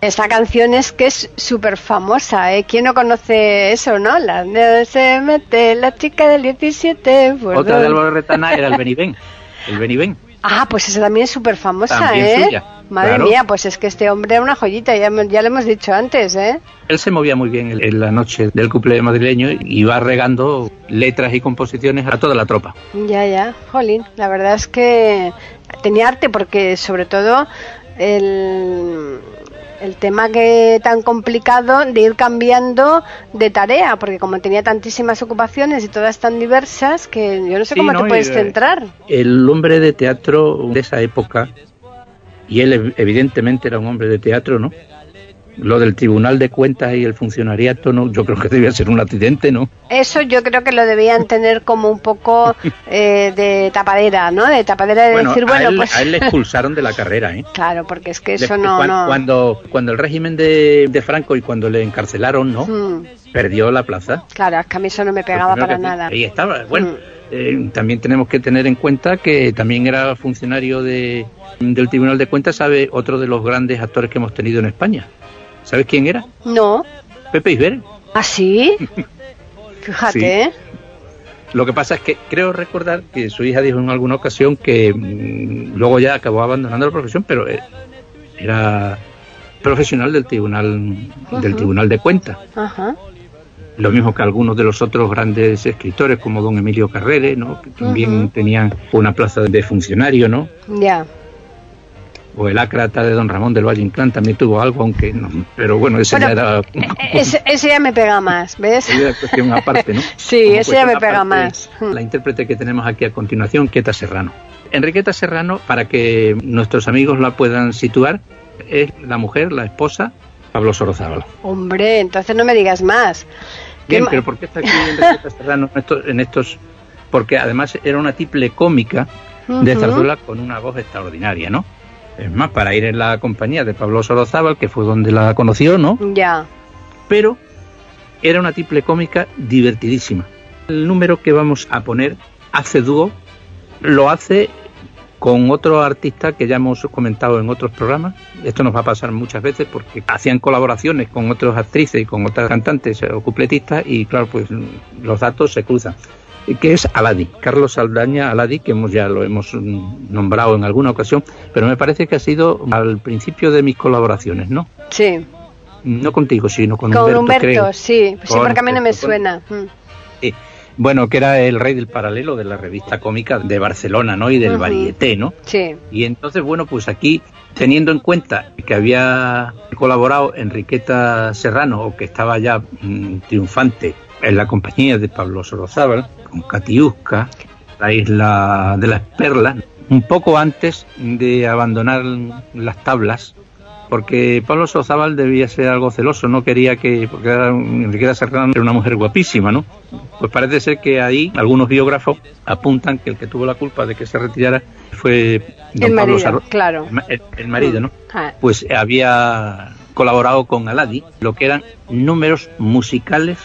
Esta canción es que es súper famosa, ¿eh? ¿Quién no conoce eso, no? La de se mete la chica del 17. por Otra de Álvaro Retana era el Benibén. El Benibén. Ah, pues esa también es súper famosa, También ¿eh? suya. Madre Claro. mía, pues es que este hombre era una joyita, ya, ya lo hemos dicho antes, ¿eh? Él se movía muy bien en- la noche del cumple madrileño y iba regando letras y composiciones a toda la tropa. Ya, ya, jolín, la verdad es que tenía arte porque sobre todo el, el tema que tan complicado de ir cambiando de tarea, porque como tenía tantísimas ocupaciones y todas tan diversas que yo no sé Sí, cómo ¿no? te puedes eh, centrar. El hombre de teatro de esa época, y él ev- evidentemente era un hombre de teatro, ¿no? Lo del Tribunal de Cuentas y el funcionariato, ¿no? Yo creo que debía ser un accidente, ¿no? Eso yo creo que lo debían tener como un poco eh, de tapadera, ¿no? De tapadera de Bueno, decir, a, bueno, él, pues a él le expulsaron de la carrera, ¿eh? claro, porque es que eso Después, no, cuan- no. Cuando, cuando el régimen de, de Franco y cuando le encarcelaron, ¿no? Mm, Perdió la plaza. claro, es que a mí eso no me pegaba Pues para primero que nada. Ahí estaba. Bueno, Mm. eh, también tenemos que tener en cuenta que también era funcionario de, del Tribunal de Cuentas, sabe otro de los grandes actores que hemos tenido en España. ¿Sabes quién era? No, Pepe Isbert. ¿Ah, sí? Fíjate, Sí. ¿eh? Lo que pasa es que creo recordar que su hija dijo en alguna ocasión que mm, luego ya acabó abandonando la profesión, pero eh, era profesional del tribunal del tribunal de cuentas Ajá. lo mismo que algunos de los otros grandes escritores como don Emilio Carrere no que también tenían una plaza de funcionario no Ya. O el ácrata de don Ramón del Valle Inclán también tuvo algo aunque no pero bueno ese Bueno, ya era E- Ese, ese ya me pega más, ¿ves? Era cuestión aparte, ¿no? Sí, Como ese ya me pega aparte, más. La intérprete que tenemos aquí a continuación, Quieta Serrano. Enriqueta Serrano, para que nuestros amigos la puedan situar, es la mujer, la esposa, Pablo Sorozábal. Hombre, entonces no me digas más. ¿Qué Bien, pero ¿por qué está aquí Enriqueta Serrano en estos, en estos- Porque además era una tiple cómica de zarzuela con una voz extraordinaria, ¿no? Es más, para ir en la compañía de Pablo Sorozábal, que fue donde la conoció, ¿no? Ya. pero era una triple cómica divertidísima. El número que vamos a poner hace dúo, lo hace con otro artista que ya hemos comentado en otros programas. Esto nos va a pasar muchas veces porque hacían colaboraciones con otras actrices y con otras cantantes o cupletistas y claro, pues los datos se cruzan. Que es Aladi, Carlos Saldaña Aladi, que hemos ya lo hemos nombrado en alguna ocasión, pero me parece que ha sido al principio de mis colaboraciones, ¿no? Sí. No contigo, sino con, Con Humberto, Humberto, creo. sí. Sí, porque a mí no me suena. Mm. Sí. Bueno, que era el rey del paralelo de la revista cómica de Barcelona, ¿no? Y del Ujú. varieté, ¿no? Sí. Y entonces, bueno, pues aquí, teniendo en cuenta que había colaborado Enriqueta Serrano, o que estaba ya mm, triunfante en la compañía de Pablo Sorozábal, con Katiuska, la isla de las perlas, un poco antes de abandonar las tablas, porque Pablo Sorozábal debía ser algo celoso, no quería que, porque era, Enriqueta Serrano era una mujer guapísima, ¿no? Pues parece ser que ahí algunos biógrafos apuntan que el que tuvo la culpa de que se retirara fue don El Pablo marido, Sarro- claro. el el- marido, ¿no? Ah, Pues había colaborado con Aladi, lo que eran números musicales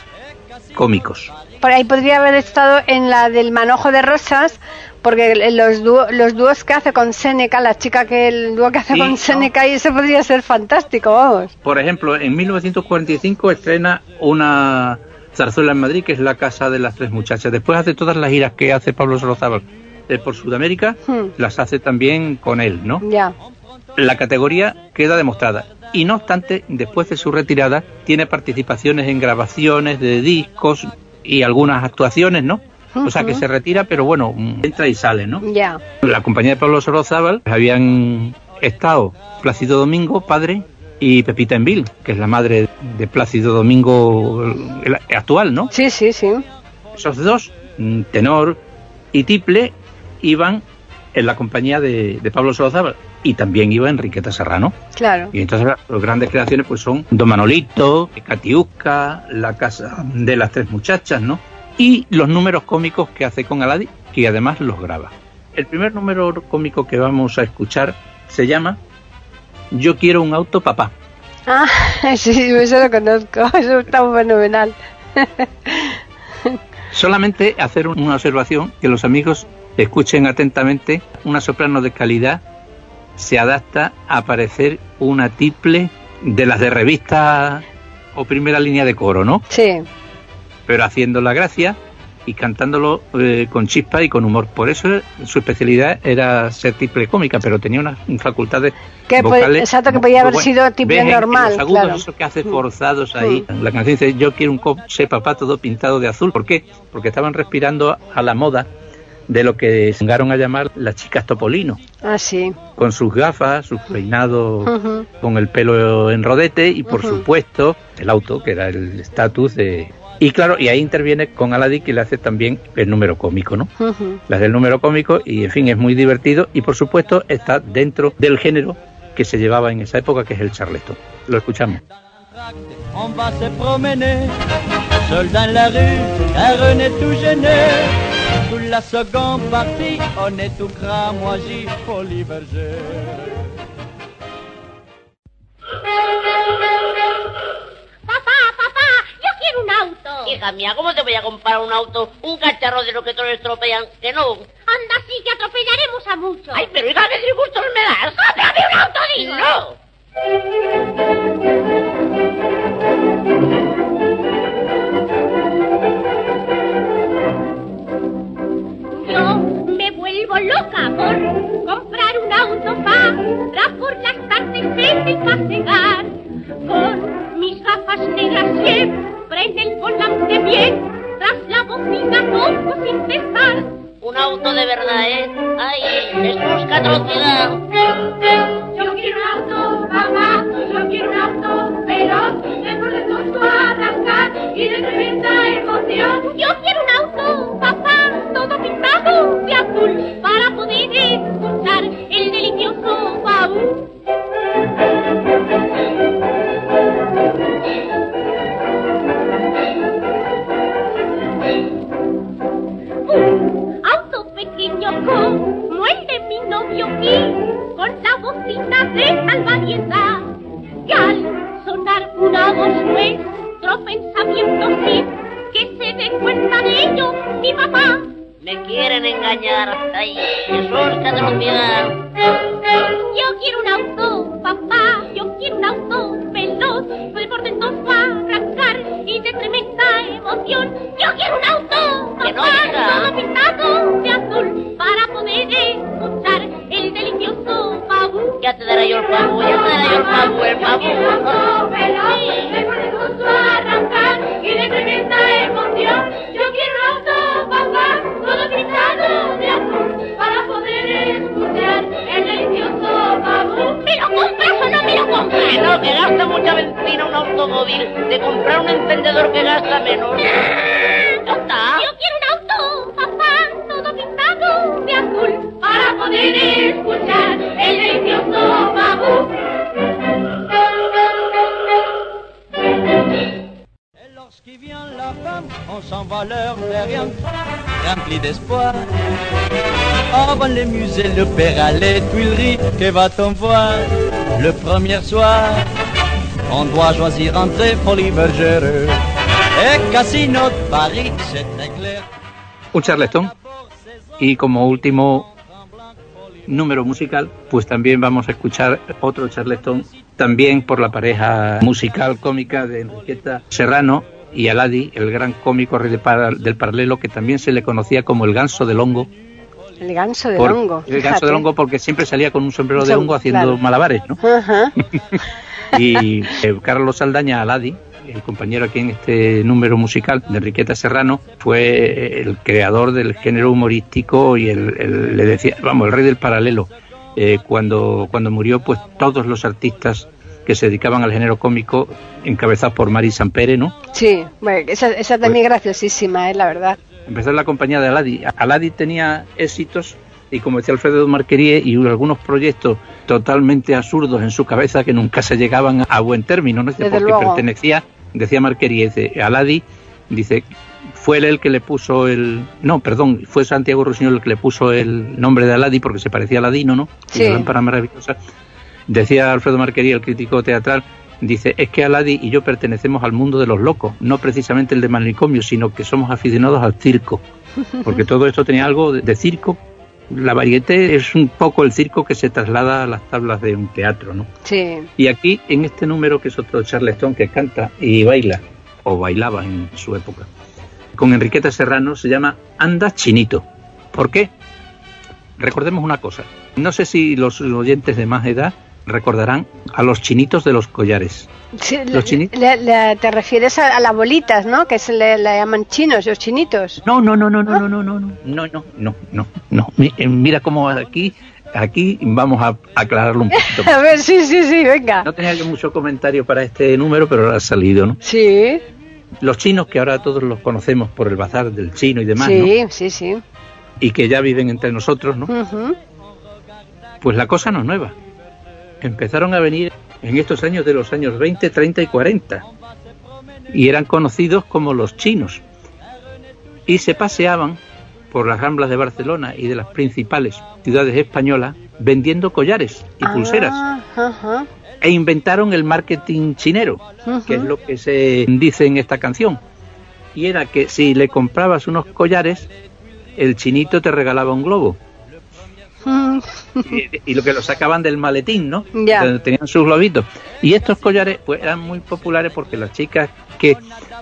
cómicos. Por ahí podría haber estado en la del manojo de rosas, porque los, dúo- los dúos que hace con Seneca, la chica que el dúo que hace Sí, con no. Seneca, y eso podría ser fantástico, vamos. Por ejemplo, en 1945 estrena una zarzuela en Madrid, que es La Casa de las Tres Muchachas. Después hace todas las giras que hace Pablo Sorozábal eh, por Sudamérica, Hmm. las hace también con él, ¿no? Ya. La categoría queda demostrada. Y no obstante, después de su retirada, tiene participaciones en grabaciones de discos y algunas actuaciones, ¿no? O sea que se retira, pero bueno, entra y sale, ¿no? Ya. La compañía de Pablo Sorozábal habían estado Plácido Domingo, padre, y Pepita Envil, que es la madre de Plácido Domingo actual, ¿no? Sí, sí, sí. Esos dos, mm, tenor y tiple, iban en la compañía de, de Pablo Sorozábal y también iba Enriqueta Serrano. Claro. Y entonces las grandes creaciones pues son Don Manolito, Catiusca, La Casa de las Tres Muchachas, ¿no? Y los números cómicos que hace con Aladi, que además los graba. El primer número cómico que vamos a escuchar se llama Yo quiero un auto papá. Ah, sí, eso lo conozco. Eso está fenomenal. Solamente hacer una observación, que los amigos escuchen atentamente, una soprano de calidad se adapta a parecer una tiple de las de revista o primera línea de coro, ¿no? Sí. Pero haciendo la gracia y cantándolo eh, con chispa y con humor. Por eso su especialidad era ser triple cómica, pero tenía unas facultades Que vocales. exacto, que podía haber sido en normal, los agudos, claro. esos que hace forzados ahí. La canción dice, yo quiero un coche papá todo pintado de azul. ¿Por qué? Porque estaban respirando a la moda de lo que se llegaron a llamar las chicas Topolino Ah, sí. con sus gafas, sus peinados con el pelo en rodete y por supuesto el auto, que era el estatus de... Y claro, y ahí interviene con Aladdin que le hace también el número cómico, ¿no? Le hace el número cómico y en fin es muy divertido y por supuesto está dentro del género que se llevaba en esa época que es el charleston. Lo escuchamos. On va se promener, seul dans la rue, car on est tout gêné. Sous la seconde partie, on est tout cramoisi, folie berger. Papá, papá, yo quiero un auto. Hija mía, ¿cómo te voy a comprar un auto, un cacharro de los que todos estropean? Que no. Anda, sí, que atropellaremos a muchos. Ay, pero hija, qué disgustos me das. ¡Cómprame un auto, digo! No. Loca por comprar un auto para por las tardes el pasear. Con mis gafas negras siempre en el volante bien, tras la bocina toco sin pesar. Un auto de verdad, ¿eh? Ay, Jesús, qué atrocidad. Yo quiero un auto, papá, yo quiero un auto de por de gusto arrancar y de tremenda emoción. Yo quiero un auto, papá, todo pintado de azul, para poder escuchar el delicioso baúl. Un como el de mi novio aquí, con la bocina de variedad, que al sonar una voz nuestro pensamiento sí, que se dé cuenta de ello mi papá. Me quieren engañar. Ay, Jesús, qué atrocidad. Yo quiero un auto, papá, yo quiero un auto veloz, de por dentro arrancar y de tremenda emoción. Yo quiero un auto, papá, todo pintado de yo el pavo, ya te daré yo el pavo, el pavo. dentro arrancar y de tremenda emoción. Yo quiero un auto, papá, todo pintado de azul, para poder escuchar el delicioso baúl. ¿Me lo compras o no me lo compras? No, que gasta mucha benzina un automóvil. De comprar un encendedor que gasta menos. Escuchar el babú. Et lorsqu'il vient la femme, on s'en va leur rien, rempli d'espoir. Avant les musées, à les Tuileries, que va-t-on voir le premier soir? On doit choisir entre folie bergère et casino de Paris, c'est très clair. Un charleston y como último número musical, pues también vamos a escuchar otro charleston, también por la pareja musical cómica de Enriqueta Serrano y Aladi, el gran cómico del paralelo, que también se le conocía como el ganso del hongo. El ganso de por- hongo. el ganso del hongo porque siempre salía con un sombrero de hongo haciendo claro. malabares, ¿no? Ajá. y eh, Carlos Saldaña Aladi, el compañero aquí en este número musical de Enriqueta Serrano, fue el creador del género humorístico y el, el- le decía, vamos, el rey del paralelo. Eh, cuando, cuando murió, pues todos los artistas que se dedicaban al género cómico, encabezados por Mari Sampere, ¿no? Sí, bueno, esa, esa también es graciosísima, es la verdad. Empezó en la compañía de Aladi. Aladi tenía éxitos y como decía Alfredo Marquerie y algunos proyectos totalmente absurdos en su cabeza que nunca se llegaban a buen término, ¿no? Desde porque luego. pertenecía, decía Marquerie, dice, Aladi, dice, fue él el que le puso el, no, perdón, fue Santiago Rusiñol el que le puso el nombre de Aladi porque se parecía a Aladino, ¿no? Sí. La lámpara maravillosa. Decía Alfredo Marquerie, el crítico teatral, dice, es que Aladi y yo pertenecemos al mundo de los locos, no precisamente el de manicomio, sino que somos aficionados al circo, porque todo esto tenía algo de, de circo. La varieté es un poco el circo que se traslada a las tablas de un teatro, ¿no? Sí. Y aquí, en este número, que es otro Charleston que canta y baila, o bailaba en su época, con Enriqueta Serrano se llama Anda Chinito. ¿Por qué? Recordemos una cosa. No sé si los oyentes de más edad recordarán a los chinitos de los collares. Sí, Los chini- le- le- te refieres a, a las bolitas, ¿no? Que se le, le llaman chinos, los chinitos. No, no, no, no, no, no, no, no, no, no, no, no, no, no. Mi- eh, Mira cómo aquí, aquí vamos a aclararlo un poquito. A ver, sí, sí, sí, venga. No tenía yo mucho comentario para este número, pero ahora ha salido, ¿no? Sí, Los chinos, que ahora todos los conocemos por el bazar del chino y demás, ¿no? sí, sí, sí. Y que ya viven entre nosotros, ¿no? Ujú. Pues la cosa no es nueva. Empezaron a venir en estos años de los años 20, 30 y 40. Y eran conocidos como los chinos. Y se paseaban por las ramblas de Barcelona y de las principales ciudades españolas vendiendo collares y pulseras. Ah, ajá. E inventaron el marketing chinero, que es lo que se dice en esta canción. Y era que si le comprabas unos collares, el chinito te regalaba un globo. Y, y lo que lo sacaban del maletín, ¿no? Ya. Donde tenían sus globitos. Y estos collares pues eran muy populares porque las chicas que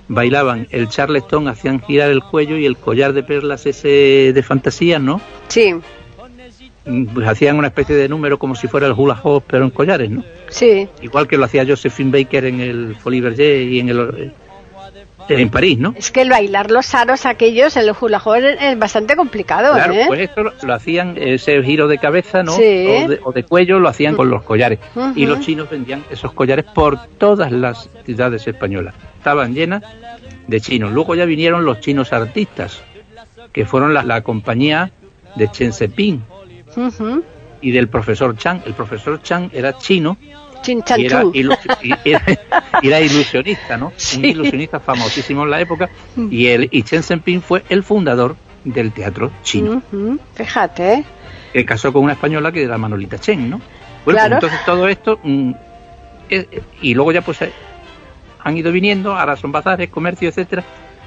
bailaban el charleston hacían girar el cuello y el collar de perlas ese de fantasía, ¿no? Sí, Mm, Pues hacían una especie de número como si fuera el hula hoop pero en collares, ¿no? sí. Igual que lo hacía Josephine Baker en el Folie Berger y en el en París, ¿no? Es que el bailar los aros aquellos, el hula hoop es bastante complicado, Claro, ¿eh? pues esto lo, lo hacían, ese giro de cabeza, ¿no? Sí. O, de, o de cuello lo hacían con los collares. Y los chinos vendían esos collares por todas las ciudades españolas. Estaban llenas de chinos. Luego ya vinieron los chinos artistas, que fueron la, la compañía de Chen Seping Ujú. y del profesor Chang. El profesor Chang era chino y era, era- era ilusionista, ¿no? Sí. Un ilusionista famosísimo en la época. Y, el, y Chen Seping fue el fundador del teatro chino. Fíjate, ¿eh? que casó con una española que era Manolita Chen, ¿no? Bueno, Claro. pues entonces todo esto, mm, eh, y luego ya pues eh, han ido viniendo, ahora son bazares, comercio, etcétera,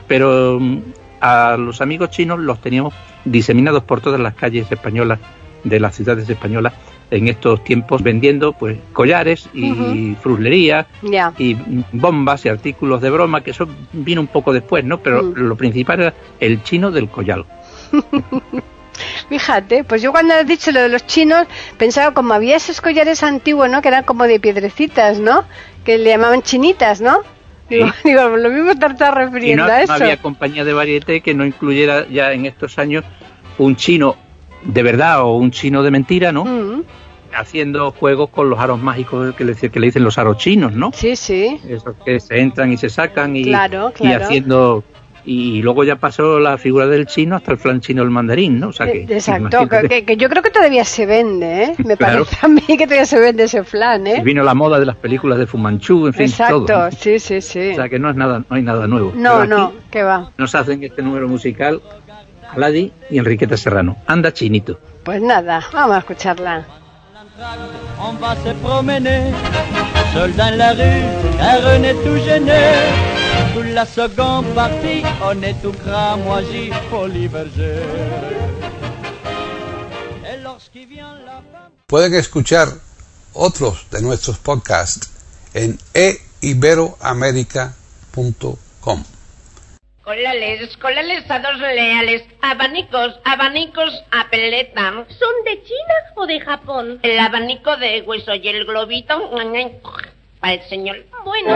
pero mm, a los amigos chinos los teníamos diseminados por todas las calles españolas de las ciudades españolas en estos tiempos vendiendo pues collares y fruslería Ya. y bombas y artículos de broma que eso vino un poco después no pero Mm. lo principal era el chino del collal Fíjate, pues yo cuando has dicho lo de los chinos, pensaba como había esos collares antiguos, ¿no? Que eran como de piedrecitas, ¿no? Que le llamaban chinitas, ¿no? Digo, digo, lo mismo te estás y no, refiriendo a no eso. había compañía de varieté que no incluyera ya en estos años un chino de verdad o un chino de mentira, ¿no? Mm, Haciendo juegos con los aros mágicos que le, que le dicen los aros chinos, ¿no? sí, sí. Esos que se entran y se sacan y, Claro, y claro. haciendo... Y luego ya pasó la figura del chino hasta el flan chino del mandarín, ¿no? O sea que, Eh, Exacto, imagínate, que, que yo creo que todavía se vende, ¿eh? Me Claro. parece a mí que todavía se vende ese flan, ¿eh? vino la moda de las películas de Fumanchu, en fin, Exacto, todo. ¿no? sí, sí, sí. O sea que no es nada, no hay nada nuevo. No, no, que va. Nos hacen este número musical Aladi y Enriqueta Serrano. Anda chinito. Pues nada, vamos a escucharla. On va se promener, soldat en la rue, car on est tout gêné. Pour la seconde partie, on est tout cramoisi, folie berger. Et lorsqu'il vient la femme... Pueden escuchar otros de nuestros podcasts en eiberoamerica.com. Colales, colales a dos leales, abanicos, abanicos a peleta. ¿Son de China o de Japón? El abanico de hueso y el globito para el señor. Bueno.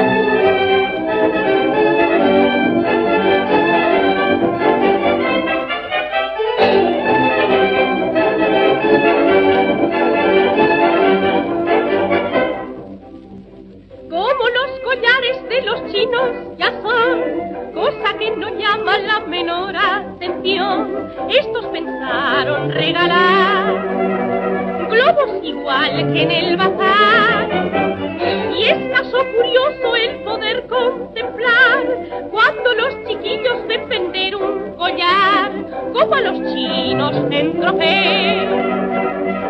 Como los collares de los chinos ya son no llama la menor atención. Estos pensaron regalar globos igual que en el bazar. Y es caso curioso el poder contemplar cuando los chiquillos ven vender un collar como a los chinos en trofeo.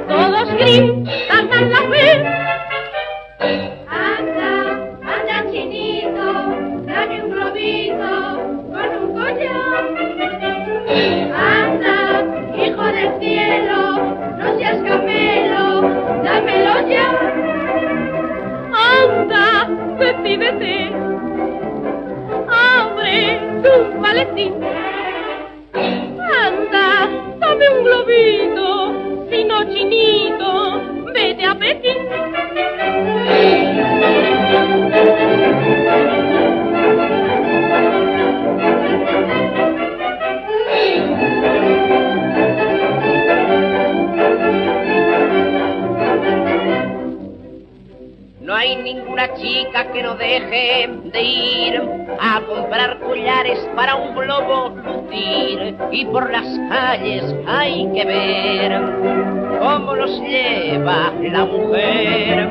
Todos gritan a la vez. Del cielo, no seas camelo, dámelo ya. Anda, decídete, abre tu maletín. Anda, dame un globito, si no chinito, vete a Pekín. No hay ninguna chica que no deje de ir a comprar collares para un globo lucir. Y por las calles hay que ver cómo los lleva la mujer.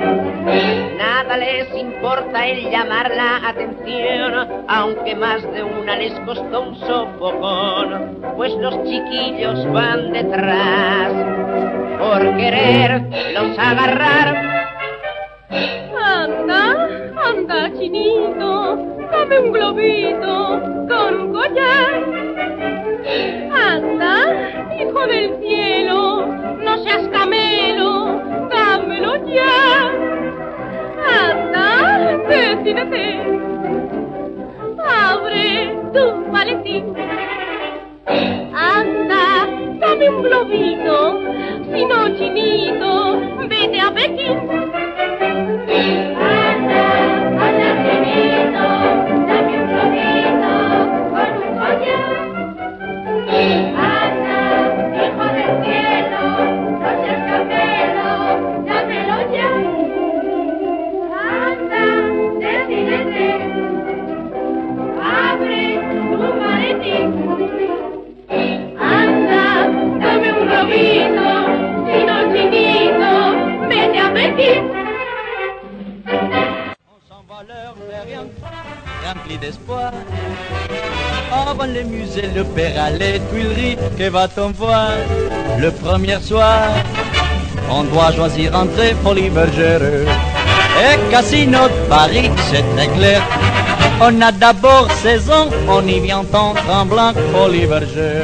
Nada les importa el llamar la atención, aunque más de una les costó un sofocón, pues los chiquillos van detrás por quererlos agarrar. Anda, anda, chinito, dame un globito con un collar. Anda, va-t-on voir le premier soir? On doit choisir entrée folie bergère et casino de Paris, c'est très clair. On a d'abord 16 ans, on y vient en tremblant folie bergère.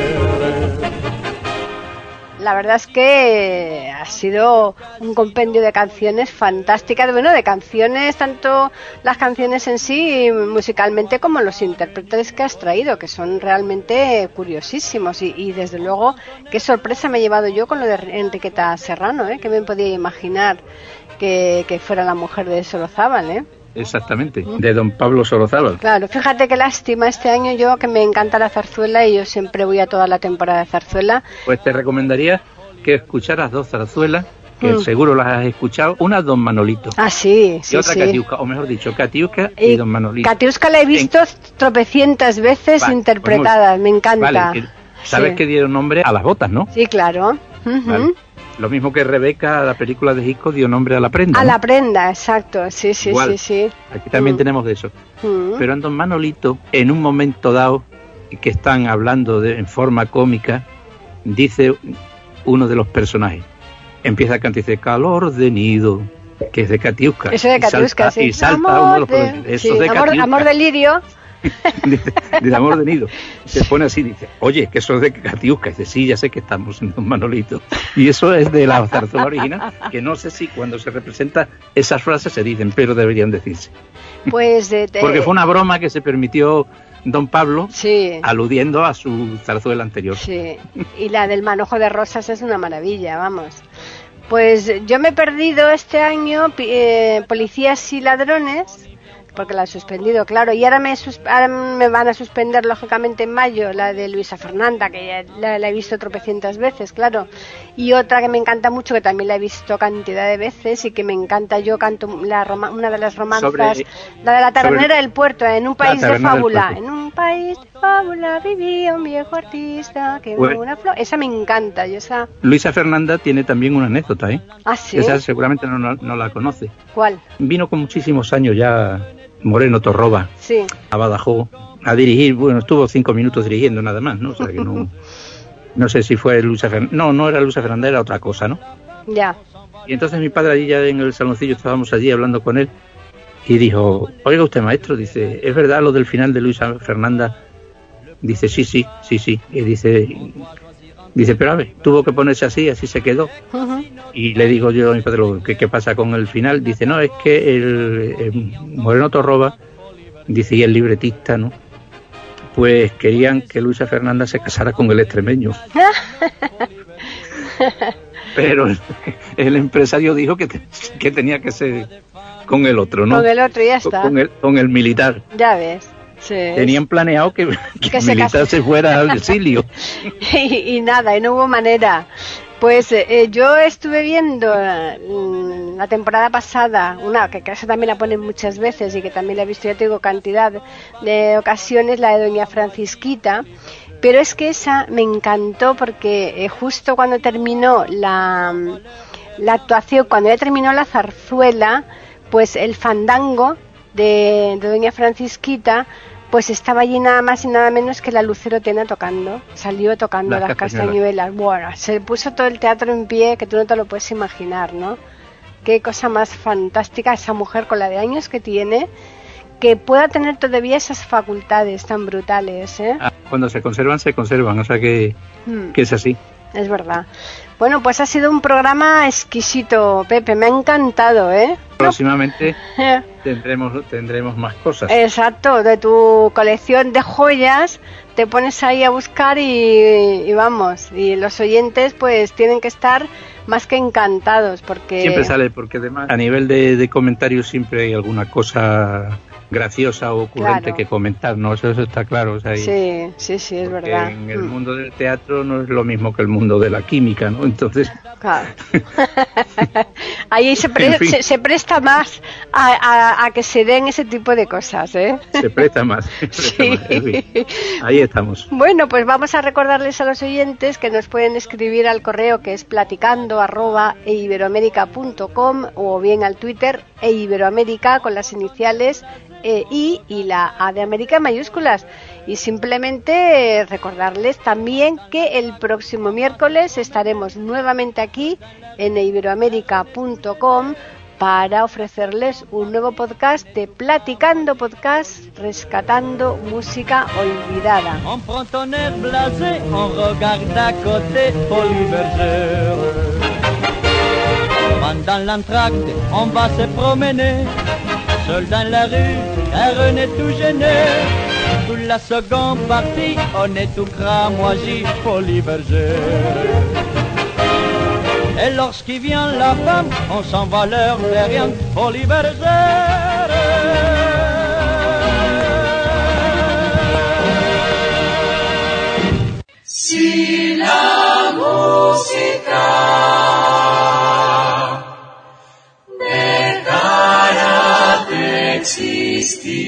La verdad es que ha sido un compendio de canciones fantásticas, bueno, de canciones, tanto las canciones en sí musicalmente como los intérpretes que has traído, que son realmente curiosísimos y, y desde luego qué sorpresa me he llevado yo con lo de Enriqueta Serrano, ¿eh? que me podía imaginar que, que fuera la mujer de Solozábal, ¿eh? Exactamente, de don Pablo Sorozábal. Claro, fíjate qué lástima este año yo que me encanta la zarzuela y yo siempre voy a toda la temporada de zarzuela. Pues te recomendaría que escucharas dos zarzuelas, que Mm. seguro las has escuchado, una Don Manolito Ah, sí, y sí, otra sí. Catiusca, o mejor dicho, Catiusca y, Y Don Manolito. Katiuska la he visto tropecientas veces Vale, interpretada, pues me encanta. Vale, que- sabes Sí. que dieron nombre a las botas, ¿no? Sí, claro. Vale. Lo mismo que Rebeca, la película de Hitchcock, dio nombre a la prenda. A ¿no? la prenda, exacto. Sí, sí, Igual. sí, sí. Aquí también Mm. tenemos de eso. Mm. Pero en Don Manolito, en un momento dado, que están hablando de, en forma cómica, dice uno de los personajes, empieza a cantar y dice, calor de nido, que es de Catiusca. Eso de Y salta- Katiuska, sí. Y salta Amor uno de los de- Eso sí, de amor, Katiuska. amor de lirio. dice, amor de nido. Se pone así, dice, oye, que eso es de Catiusca. Dice, sí, ya sé que estamos en Don Manolito. Y eso es de la zarzuela original, que no sé si cuando se representa esas frases se dicen, pero deberían decirse. Pues de, de- Porque fue una broma que se permitió Don Pablo Sí. aludiendo a su zarzuela anterior. Sí, y la del manojo de rosas es una maravilla, vamos. Pues yo me he perdido este año eh, Policías y Ladrones, porque la he suspendido, claro, y ahora me, ahora me van a suspender lógicamente en mayo la de Luisa Fernanda, que ya la, la he visto tropecientas veces, claro, y otra que me encanta mucho, que también la he visto cantidad de veces y que me encanta, yo canto la roma- una de las romanzas, Sobre- la de la tabernera sobre- del puerto, en un país de fábula, en un país de fábula vivía un viejo artista que Pues- una flor, esa me encanta, y esa, Luisa Fernanda tiene también una anécdota, ¿eh? ah sí, Esa seguramente no, no- no la conoce. ¿cuál? Vino con muchísimos años ya Moreno Torroba Sí, a Badajoz a dirigir, bueno, estuvo cinco minutos dirigiendo nada más, ¿no? O sea que no, no sé si fue Luisa Fernanda, no, no era Luisa Fernanda, era otra cosa, ¿no? ya, Y entonces mi padre allí ya en el saloncillo estábamos allí hablando con él y dijo, oiga usted maestro, dice, ¿es verdad lo del final de Luisa Fernanda? Dice, sí, sí, sí, sí. Y dice, dice, pero a ver, tuvo que ponerse así, así se quedó. Y le digo yo a mi padre, ¿qué, qué pasa con el final? Dice, no, es que el, el Moreno Torroba, dice, y el libretista, ¿no? pues querían que Luisa Fernanda se casara con el extremeño. Pero el, el empresario dijo que, te- que tenía que ser con el otro, ¿no? Con el otro ya está. Con el, con el militar. Ya ves. Sí. Tenían planeado que, que Que el se militar case. se fuera al exilio. y, y nada, y no hubo manera. Pues eh, yo estuve viendo eh, mm, la temporada pasada, una que, esa también la ponen muchas veces y que también la he visto, ya tengo cantidad de ocasiones, la de Doña Francisquita. Pero es que esa me encantó porque eh, justo cuando terminó la, la actuación, cuando ya terminó la zarzuela, pues el fandango de, de Doña Francisquita, pues estaba allí nada más y nada menos que la Lucero Tena tocando. Salió tocando Las las, castañuelas. castañuelas. Bueno, se puso todo el teatro en pie, que tú no te lo puedes imaginar, ¿no? Qué cosa más fantástica esa mujer con la de años que tiene, que pueda tener todavía esas facultades tan brutales, ¿eh? Ah, Cuando se conservan, se conservan. O sea que, Mm. que es así. Es verdad. Bueno, pues ha sido un programa exquisito, Pepe. Me ha encantado, ¿eh? Próximamente tendremos, tendremos más cosas. Exacto, de tu colección de joyas te pones ahí a buscar y, y vamos. Y los oyentes pues tienen que estar más que encantados porque... Siempre sale, porque además a nivel de, de comentarios siempre hay alguna cosa graciosa o ocurrente Claro. que comentar, ¿no? Eso, está claro. o sea, Sí, sí, sí, es verdad. en el Mm, mundo del teatro no es lo mismo que el mundo de la química, ¿no? Entonces, claro. Ahí se, pre- En fin. se, se presta más a, a- a que se den ese tipo de cosas, ¿eh? se presta más. se presta Sí. más, en fin. Ahí estamos. Bueno, pues vamos a recordarles a los oyentes que nos pueden escribir al correo que es platicando arroba eiberoamerica.com o bien al Twitter e Iberoamérica con las iniciales eh, I y la A de América en mayúsculas. Y simplemente eh, recordarles también que el próximo miércoles estaremos nuevamente aquí en iberoamérica.com para ofrecerles un nuevo podcast de Platicando Podcast, rescatando música olvidada. L'entracte, on va se promener, seul dans la rue, tout. Toute la seconde partie, on est tout cramoisi, Folie Bergère. Et lorsqu'il vient la femme, on s'en va leur rien, Bergère. Si la dejara de existir,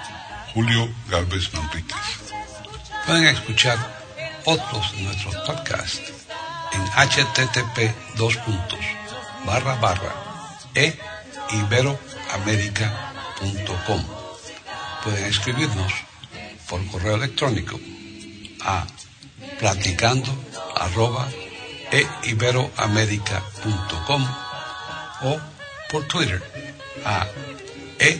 Julio Galvez Manríquez. Pueden escuchar otros de nuestros podcasts en http dos puntos, barra barra e iberoamerica.com. Pueden escribirnos por correo electrónico a platicando e iberoamerica.com o por Twitter a e